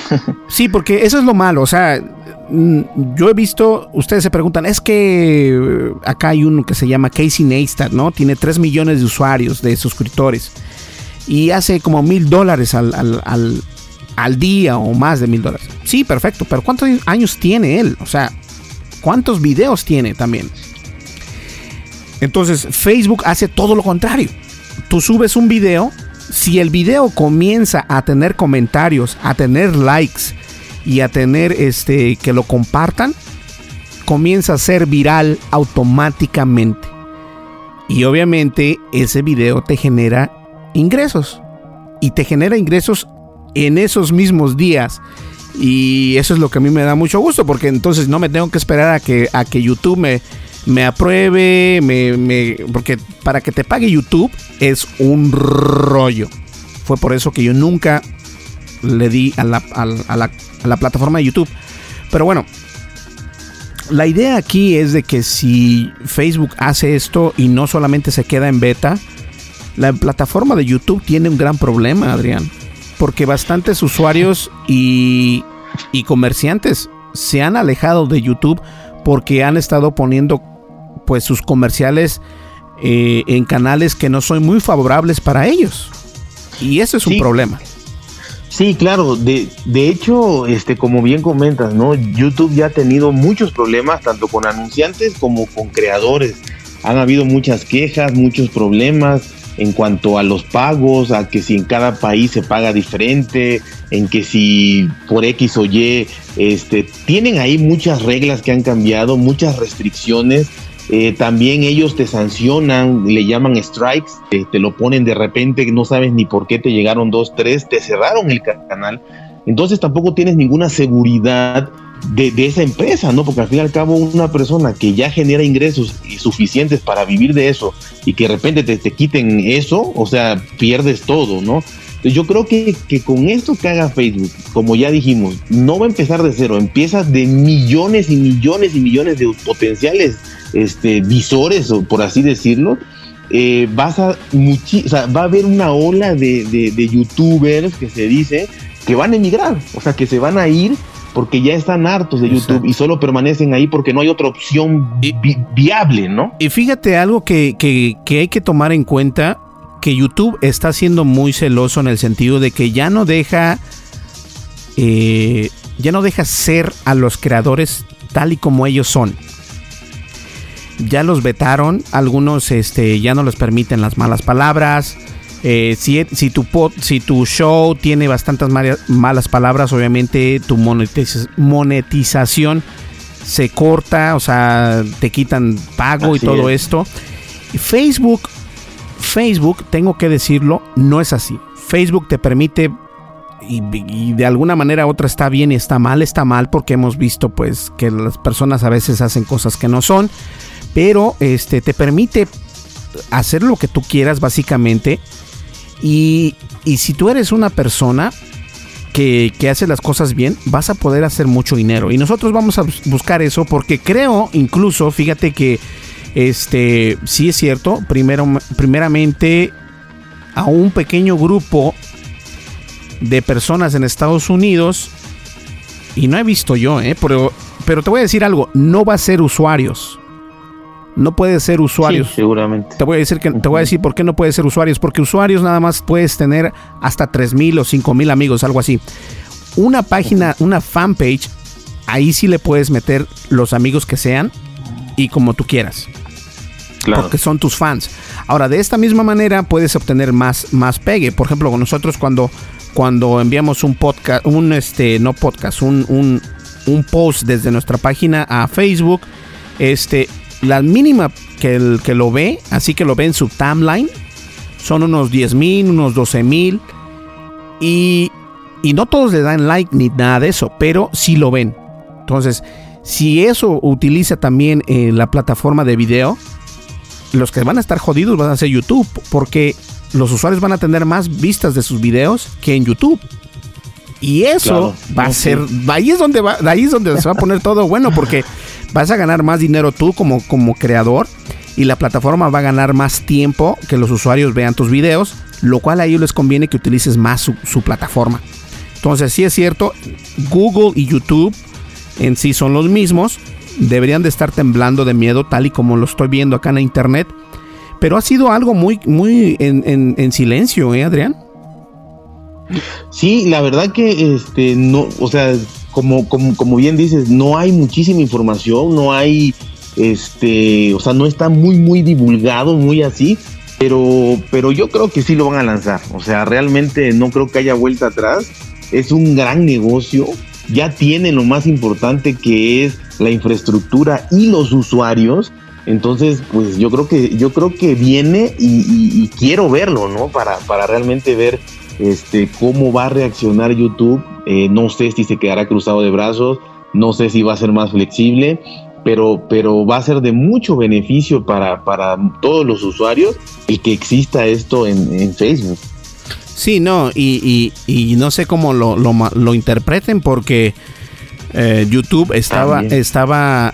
Sí, porque eso es lo malo, o sea, mm, yo he visto, ustedes se preguntan, es que eh, acá hay uno que se llama Casey Neistat, ¿no? Tiene 3 millones de usuarios, de suscriptores, y hace como mil dólares al, al día o más de mil dólares. Sí, perfecto, pero ¿cuántos años tiene él? O sea, ¿cuántos videos tiene también? Entonces, Facebook hace todo lo contrario. Tú subes un video, si el video comienza a tener comentarios, a tener likes y a tener este que lo compartan, comienza a ser viral automáticamente. Y obviamente ese video te genera ingresos. Y te genera ingresos en esos mismos días. Y eso es lo que a mí me da mucho gusto, porque entonces no me tengo que esperar a que, a que YouTube me, me apruebe, me, porque para que te pague YouTube es un rollo. Fue por eso que yo nunca le di a la, a la, a la plataforma de YouTube. Pero bueno, la idea aquí es de que si Facebook hace esto y no solamente se queda en beta, la plataforma de YouTube tiene un gran problema, Adrián porque bastantes usuarios y, comerciantes se han alejado de YouTube porque han estado poniendo pues sus comerciales eh, en canales que no son muy favorables para ellos. Y eso es un problema. Sí, claro. De, de hecho, este, como bien comentas, ¿no? YouTube ya ha tenido muchos problemas, tanto con anunciantes como con creadores. Han habido muchas quejas, muchos problemas en cuanto a los pagos, a que si en cada país se paga diferente, en que si por X o Y, este, tienen ahí muchas reglas que han cambiado, muchas restricciones eh, también ellos te sancionan, le llaman strikes, te lo ponen de repente, no sabes ni por qué te llegaron dos, tres, te cerraron el canal. Entonces tampoco tienes ninguna seguridad de, esa empresa, ¿no? Porque al fin y al cabo una persona que ya genera ingresos suficientes para vivir de eso y que de repente te, te quiten eso, o sea, pierdes todo, ¿no? Yo creo que, que, con esto que haga Facebook, como ya dijimos, no va a empezar de cero, empieza de millones y millones y millones de potenciales este, visores, por así decirlo, eh, va a haber una ola de, youtubers que se dice que van a emigrar, o sea, que se van a ir porque ya están hartos de YouTube y solo permanecen ahí porque no hay otra opción viable, ¿no? Y fíjate algo que, hay que tomar en cuenta, que YouTube está siendo muy celoso en el sentido de que ya no deja, eh, ya no deja ser a los creadores tal y como ellos son ya los vetaron, algunos este, ya no les permiten las malas palabras. Eh, si, si, tu si tu show tiene bastantes malas palabras, obviamente tu monetización se corta, o sea, te quitan pago y todo esto. Facebook, Facebook, tengo que decirlo, no es así. Facebook te permite y, y, de alguna manera otra está bien y está mal, está mal porque hemos visto pues que las personas a veces hacen cosas que no son pero este te permite hacer lo que tú quieras básicamente y, si tú eres una persona que, que, hace las cosas bien, vas a poder hacer mucho dinero. Y nosotros vamos a buscar eso porque creo, incluso, fíjate que este sí es cierto, primero, primeramente a un pequeño grupo de personas en Estados Unidos, y no he visto yo, eh, pero, pero te voy a decir algo, no va a ser usuarios no puede ser usuarios. seguramente. Te voy a decir que te voy a decir por qué no puede ser usuarios, porque usuarios nada más puedes tener hasta 3000 o 5000 amigos, algo así. Una página, una fanpage, ahí sí le puedes meter los amigos que sean y como tú quieras. Claro. Porque son tus fans. Ahora, de esta misma manera puedes obtener más, más pegue. Por ejemplo, con nosotros cuando, cuando enviamos un podcast, un este, no podcast, un, un, un post desde nuestra página a Facebook, este, la mínima que, el, que lo ve, así que lo ve en su timeline, son unos 10 mil, unos 12 mil. Y, y no todos le dan like ni nada de eso, pero sí lo ven. Entonces, si eso utiliza también eh, la plataforma de video, los que van a estar jodidos van a ser YouTube, porque los usuarios van a tener más vistas de sus videos que en YouTube. Y eso va a ser, ahí es donde va, ahí es donde se va a poner todo bueno, porque vas a ganar más dinero tú como, como creador y la plataforma va a ganar más tiempo que los usuarios vean tus videos, lo cual a ellos les conviene que utilices más su, plataforma. Entonces, sí es cierto, Google y YouTube en sí son los mismos, deberían de estar temblando de miedo tal y como lo estoy viendo acá en internet, pero ha sido algo muy, muy en, en silencio, ¿eh, Adrián? Sí, la verdad que este no, o sea, como, como, como bien dices, no hay muchísima información, no hay, este, o sea, no está muy, muy divulgado, muy así, pero, pero yo creo que sí lo van a lanzar. O sea, realmente no creo que haya vuelta atrás. Es un gran negocio. Ya tiene lo más importante que es la infraestructura y los usuarios. Entonces, pues yo creo que, yo creo que viene y, quiero verlo, ¿no? Para, para realmente ver este, cómo va a reaccionar YouTube. Eh, no sé si se quedará cruzado de brazos, no sé si va a ser más flexible, pero, pero va a ser de mucho beneficio para, para todos los usuarios el que exista esto en, Facebook. Sí, no, y, y, no sé cómo lo, lo, interpreten porque eh, YouTube estaba, estaba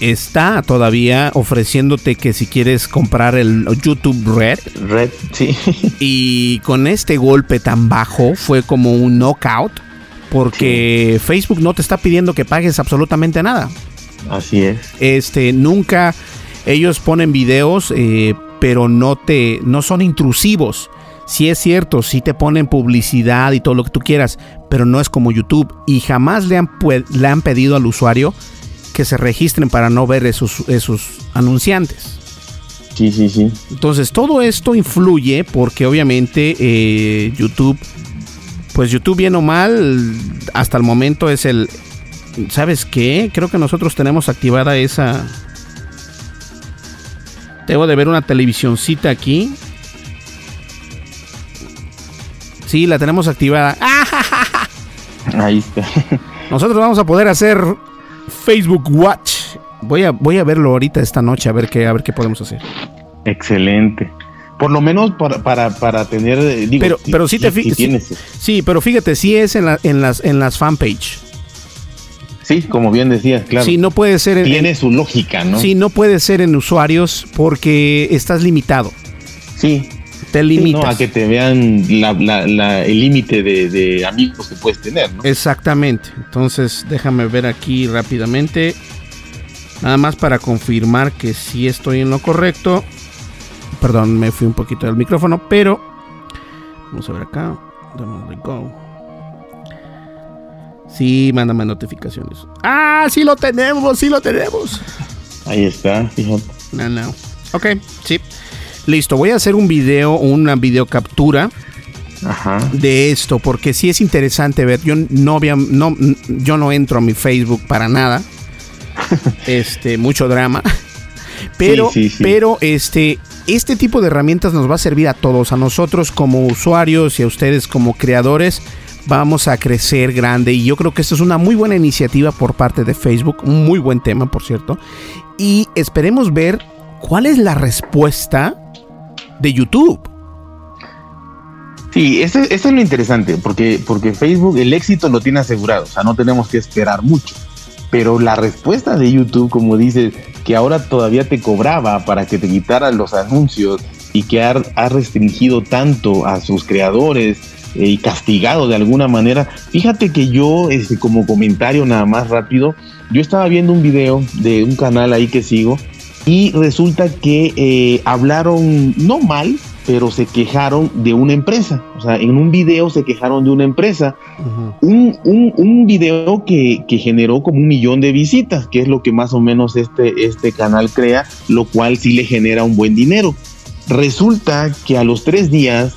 está todavía ofreciéndote que si quieres comprar el YouTube Red. Red, sí. Y con este golpe tan bajo fue como un knockout porque Facebook no te está pidiendo que pagues absolutamente nada. Así es. Este, nunca ellos ponen videos, eh, pero no te, no son intrusivos. Sí es cierto, sí te ponen publicidad y todo lo que tú quieras, pero no es como YouTube y jamás le han, le han pedido al usuario que se registren para no ver esos, esos anunciantes. Sí, sí, sí. Entonces todo esto influye porque obviamente eh, YouTube, pues YouTube bien o mal, hasta el momento es el... ¿Sabes qué? Creo que nosotros tenemos activada esa... Debo de ver una televisioncita aquí. Sí, la tenemos activada. Ahí está. Nosotros vamos a poder hacer Facebook Watch. Voy a, voy a verlo ahorita esta noche a ver qué, a ver qué podemos hacer. Excelente. Por lo menos para, para, para tener. eh, Digo, Pero, si- pero sí te si- si fijas. Sí, pero fíjate, sí es en, la- en las, en las fanpage. Sí, como bien decías, claro. Sí, no puede ser en, Tiene su lógica, ¿no? sí, no puede ser en usuarios porque estás limitado. Sí. Te Sí, limitas. no, a que te vean la- la- la- el límite de, de amigos que puedes tener, ¿no? Exactamente. Entonces, déjame ver aquí rápidamente. Nada más para confirmar que sí estoy en lo correcto. Perdón, me fui un poquito del micrófono, pero vamos a ver acá. Go. Sí, mándame notificaciones. Ah, sí lo tenemos, sí lo tenemos. Ahí está, fíjate. No, no. Ok, sí. Listo, voy a hacer un video, una video captura Ajá. de esto porque sí es interesante ver. Yo no había, no, yo no entro a mi Facebook para nada. Este, mucho drama. Pero, Sí, sí, sí. pero este, este tipo de herramientas nos va a servir a todos, a nosotros como usuarios y a ustedes como creadores. Vamos a crecer grande y yo creo que esto es una muy buena iniciativa por parte de Facebook, un muy buen tema, por cierto. Y esperemos ver cuál es la respuesta de YouTube. Sí, eso, es lo interesante, porque, porque Facebook el éxito lo tiene asegurado, o sea, no tenemos que esperar mucho. Pero la respuesta de YouTube, como dices, que ahora todavía te cobraba para que te quitaran los anuncios y que ha, ha restringido tanto a sus creadores eh, y castigado de alguna manera. Fíjate que yo, este, como comentario nada más rápido, yo estaba viendo un video de un canal ahí que sigo y resulta que eh, hablaron no mal, pero se quejaron de una empresa. O sea, en un video se quejaron de una empresa. Un, un, un video que, que generó como un millón de visitas, que es lo que más o menos este, este canal crea, lo cual sí le genera un buen dinero. Resulta que a los tres días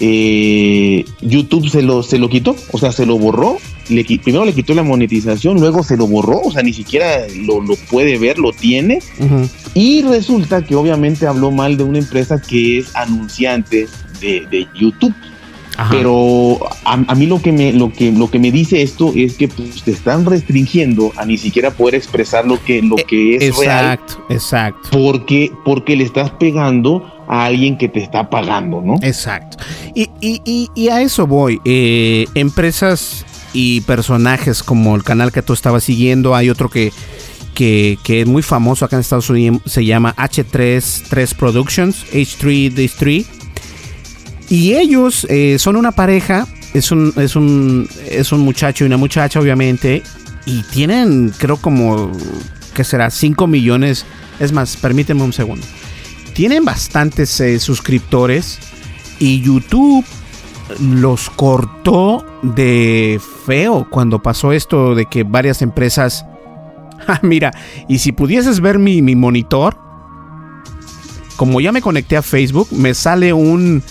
eh, YouTube se lo, se lo quitó, o sea, se lo borró. Le, primero le quitó la monetización, luego se lo borró, o sea, ni siquiera lo, lo puede ver, lo tiene. Y resulta que obviamente habló mal de una empresa que es anunciante de, de YouTube. Ajá. Pero a, a mí lo que, me, lo, que, lo que me dice esto es que pues, te están restringiendo a ni siquiera poder expresar lo que, lo que es real exacto, exacto. porque, porque le estás pegando a alguien que te está pagando, ¿no? Exacto. Y, y- y- y a eso voy. Eh, empresas y personajes como el canal que tú estabas siguiendo, hay otro que, que, que es muy famoso acá en Estados Unidos, se llama H3 3 Productions, H3 This 3. Y ellos eh, son una pareja, es un, es, un, es un muchacho y una muchacha, obviamente, y tienen, creo, como, ¿qué será? 5 millones. Es más, permíteme un segundo. Tienen bastantes eh, suscriptores y YouTube los cortó de feo cuando pasó esto de que varias empresas... Ah, Mira, y si pudieses ver mi, mi monitor, como ya me conecté a Facebook, me sale un,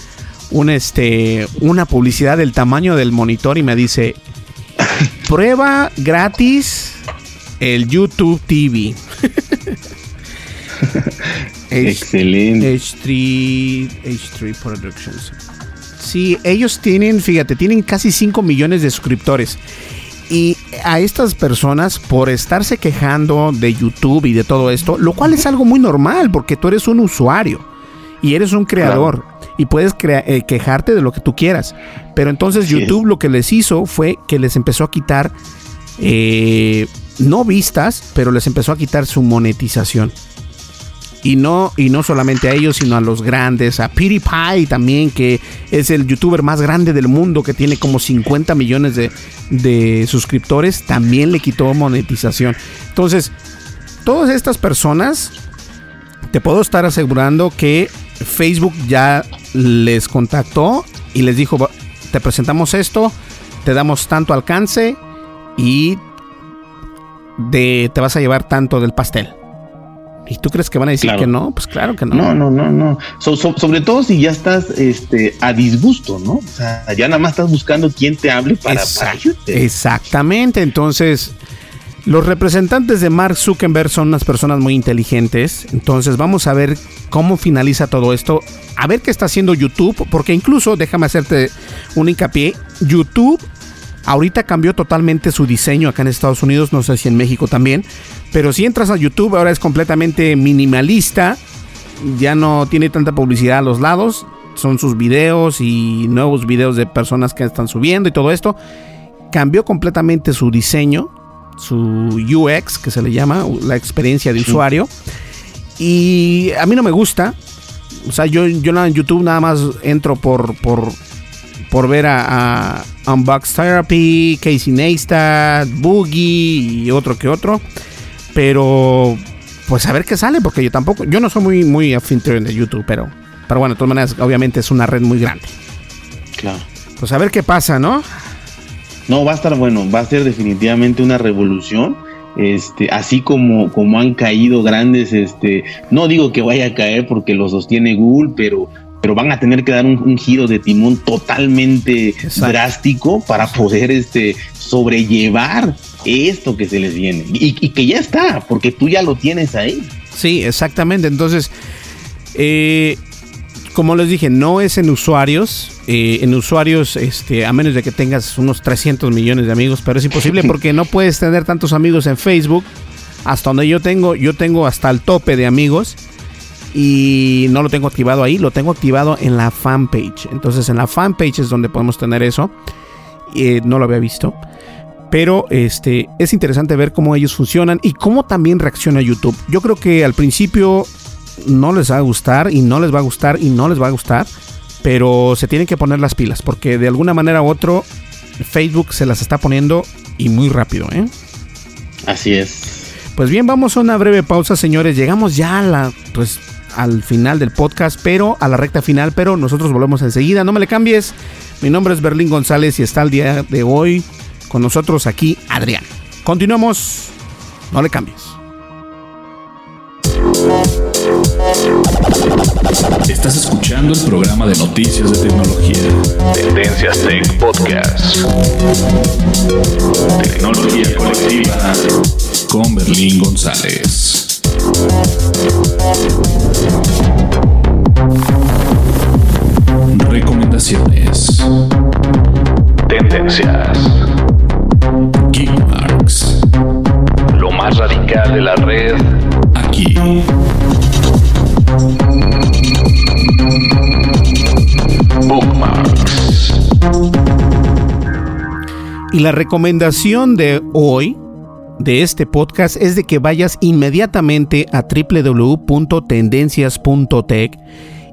un este, una publicidad del tamaño del monitor y me dice, prueba gratis el YouTube TV. Excelente. H3, H3 Productions. Sí, ellos tienen, fíjate, tienen casi 5 millones de suscriptores. Y a estas personas, por estarse quejando de YouTube y de todo esto, lo cual es algo muy normal, porque tú eres un usuario y eres un creador y puedes crea- eh, quejarte de lo que tú quieras. Pero entonces. YouTube lo que les hizo fue que les empezó a quitar, eh, no vistas, pero les empezó a quitar su monetización. Y no, y no solamente a ellos, sino a los grandes, a PewDiePie también, que es el youtuber más grande del mundo, que tiene como 50 millones de, de suscriptores, también le quitó monetización. Entonces, todas estas personas, te puedo estar asegurando que Facebook ya les contactó y les dijo, te presentamos esto, te damos tanto alcance y de, te vas a llevar tanto del pastel. ¿Y tú crees que van a decir que no? Pues claro que no. No, no, no, no. sobre todo si ya estás este, a disgusto, ¿no? O sea, ya nada más estás buscando quién te hable para, Exactamente. Entonces, los representantes de Mark Zuckerberg son unas personas muy inteligentes. Entonces, vamos a ver cómo finaliza todo esto. A ver qué está haciendo YouTube. Porque incluso, déjame hacerte un hincapié. YouTube Ahorita cambió totalmente su diseño acá en Estados Unidos, no sé si en México también, pero si entras a YouTube ahora es completamente minimalista, ya no tiene tanta publicidad a los lados, son sus videos y nuevos videos de personas que están subiendo y todo esto. Cambió completamente su diseño, su UX, que se le llama, la experiencia de usuario. Y a mí no me gusta. O sea, yo, yo en YouTube nada más entro por, por por ver a, Unbox Therapy, Casey Neistat, Boogie y otro que otro. Pero pues a ver qué sale, porque yo tampoco, yo no soy muy, muy afintrón de YouTube, pero, pero bueno, de todas maneras, obviamente es una red muy grande. Claro. Pues a ver qué pasa, ¿no? No, va a estar bueno, va a ser definitivamente una revolución. Este, así como, como han caído grandes, este, no digo que vaya a caer porque lo sostiene Google, pero pero van a tener que dar un, giro de timón totalmente drástico para poder este, sobrellevar esto que se les viene y, que ya está, porque tú ya lo tienes ahí. Sí, exactamente. Entonces, eh, como les dije, no es en usuarios. Eh, en usuarios, este, a menos de que tengas unos 300 millones de amigos, pero es imposible porque no puedes tener tantos amigos en Facebook. Hasta donde yo tengo, yo tengo hasta el tope de amigos y no lo tengo activado ahí, lo tengo activado en la fanpage. Entonces en la fanpage es donde podemos tener eso. Eh, no lo había visto. Pero este, es interesante ver cómo ellos funcionan y cómo también reacciona YouTube. Yo creo que al principio no les va a gustar y no les va a gustar y no les va a gustar. Pero se tienen que poner las pilas porque de alguna manera u otro Facebook se las está poniendo y muy rápido. ¿eh? Así es. Pues bien, vamos a una breve pausa, señores. Llegamos ya a la, pues, al final del podcast, pero a la recta final, pero nosotros volvemos enseguida. No me le cambies. Mi nombre es Berlín González y está el día de hoy con nosotros aquí Adrián. Continuamos. No le cambies. Estás escuchando el programa de noticias de tecnología. Tendencias Tech Podcast. Tecnología colectiva con Berlín González. Recomendaciones. Tendencias. Geekmarks. Lo más radical de la red aquí. Bookmarks. Y la recomendación de hoy de este podcast es de que vayas inmediatamente a www.tendencias.tech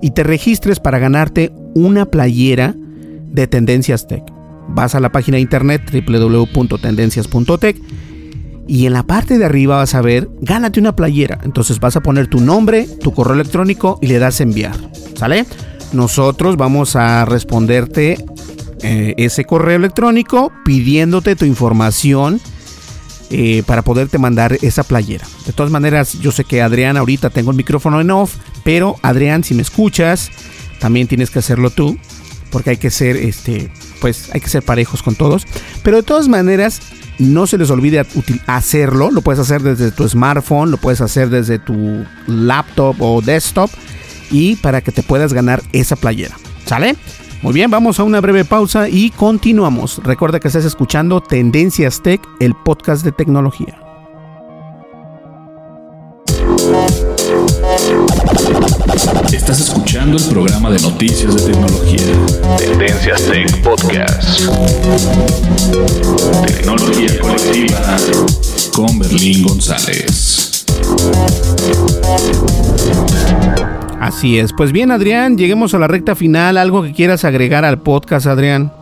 y te registres para ganarte una playera de Tendencias Tech. Vas a la página de internet www.tendencias.tech y en la parte de arriba vas a ver, gánate una playera. Entonces vas a poner tu nombre, tu correo electrónico y le das enviar. ¿Sale? Nosotros vamos a responderte eh, ese correo electrónico pidiéndote tu información eh, para poderte mandar esa playera. De todas maneras, yo sé que Adrián ahorita tengo el micrófono en off, pero Adrián, si me escuchas, también tienes que hacerlo tú, porque hay que ser, este, pues hay que ser parejos con todos. Pero de todas maneras, no se les olvide hacerlo. Lo puedes hacer desde tu smartphone, lo puedes hacer desde tu laptop o desktop y para que te puedas ganar esa playera. ¿Sale? Muy bien, vamos a una breve pausa y continuamos. Recuerda que estás escuchando Tendencias Tech, el podcast de tecnología. Estás escuchando el programa de noticias de tecnología. Tendencias Tech Podcast. Tecnología colectiva con Berlín González. Así es. Pues bien, Adrián, lleguemos a la recta final. ¿Algo que quieras agregar al podcast, Adrián?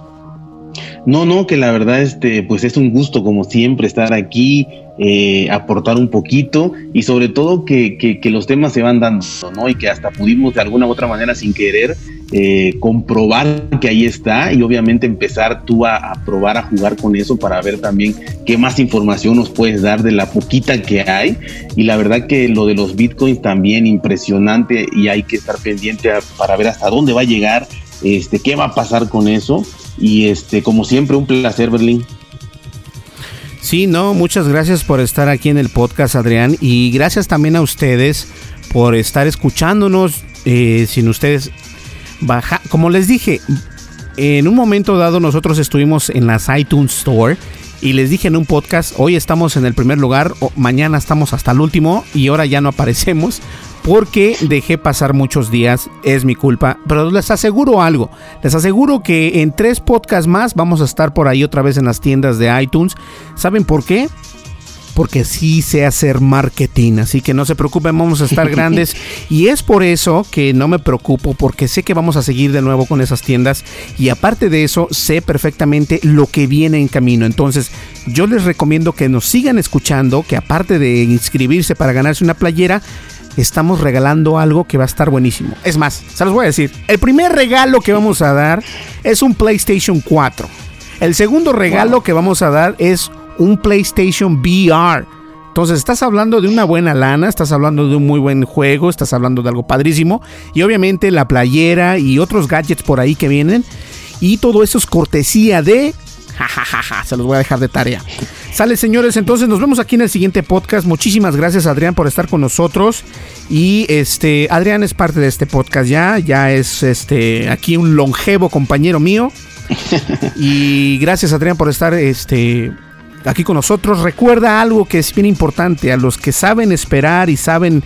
No, no, que la verdad, este, pues es un gusto, como siempre, estar aquí, eh, aportar un poquito y sobre todo que, que, los temas se van dando, ¿no? Y que hasta pudimos de alguna u otra manera, sin querer, eh, comprobar que ahí está y obviamente empezar tú a, probar a jugar con eso para ver también qué más información nos puedes dar de la poquita que hay. Y la verdad que lo de los bitcoins también impresionante y hay que estar pendiente para ver hasta dónde va a llegar, este, qué va a pasar con eso. Y este, como siempre, un placer, Berlín. Sí, no, muchas gracias por estar aquí en el podcast, Adrián, y gracias también a ustedes por estar escuchándonos. Eh, sin ustedes, baja, como les dije, en un momento dado nosotros estuvimos en las iTunes Store y les dije en un podcast, hoy estamos en el primer lugar, mañana estamos hasta el último y ahora ya no aparecemos porque dejé pasar muchos días, es mi culpa, pero les aseguro algo, les aseguro que en tres podcasts más vamos a estar por ahí otra vez en las tiendas de iTunes. ¿Saben por qué? porque sí sé hacer marketing, así que no se preocupen, vamos a estar grandes y es por eso que no me preocupo porque sé que vamos a seguir de nuevo con esas tiendas y aparte de eso sé perfectamente lo que viene en camino, entonces yo les recomiendo que nos sigan escuchando, que aparte de inscribirse para ganarse una playera, estamos regalando algo que va a estar buenísimo. Es más, se los voy a decir. El primer regalo que vamos a dar es un PlayStation 4. El segundo regalo que vamos a dar es un PlayStation VR. Entonces estás hablando de una buena lana, estás hablando de un muy buen juego, estás hablando de algo padrísimo. Y obviamente la playera y otros gadgets por ahí que vienen. Y todo eso es cortesía de... Jajajaja, se los voy a dejar de tarea. Sale, señores. Entonces nos vemos aquí en el siguiente podcast. Muchísimas gracias, Adrián, por estar con nosotros. Y este, Adrián es parte de este podcast ya. Ya es este aquí un longevo compañero mío. Y gracias, Adrián, por estar este aquí con nosotros. Recuerda algo que es bien importante. A los que saben esperar y saben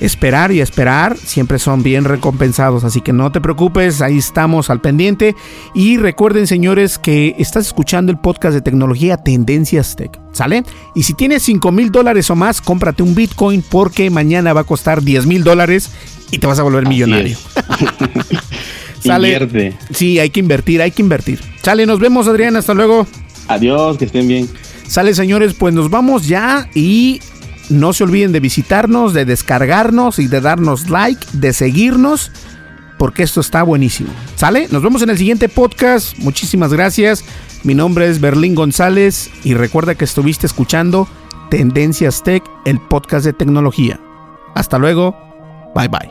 esperar y esperar siempre son bien recompensados. Así que no te preocupes, ahí estamos al pendiente. Y recuerden, señores, que estás escuchando el podcast de tecnología Tendencias Tech. ¿Sale? Y si tienes 5 mil dólares o más, cómprate un Bitcoin porque mañana va a costar 10 mil dólares y te vas a volver millonario. ¿Sale? Sí, hay que invertir, hay que invertir. Sale, nos vemos, Adrián. Hasta luego. Adiós, que estén bien. Sale, señores, pues nos vamos ya y no se olviden de visitarnos, de descargarnos y de darnos like, de seguirnos, porque esto está buenísimo. ¿Sale? Nos vemos en el siguiente podcast. Muchísimas gracias. Mi nombre es Berlín González y recuerda que estuviste escuchando Tendencias Tech, el podcast de tecnología. Hasta luego. Bye bye.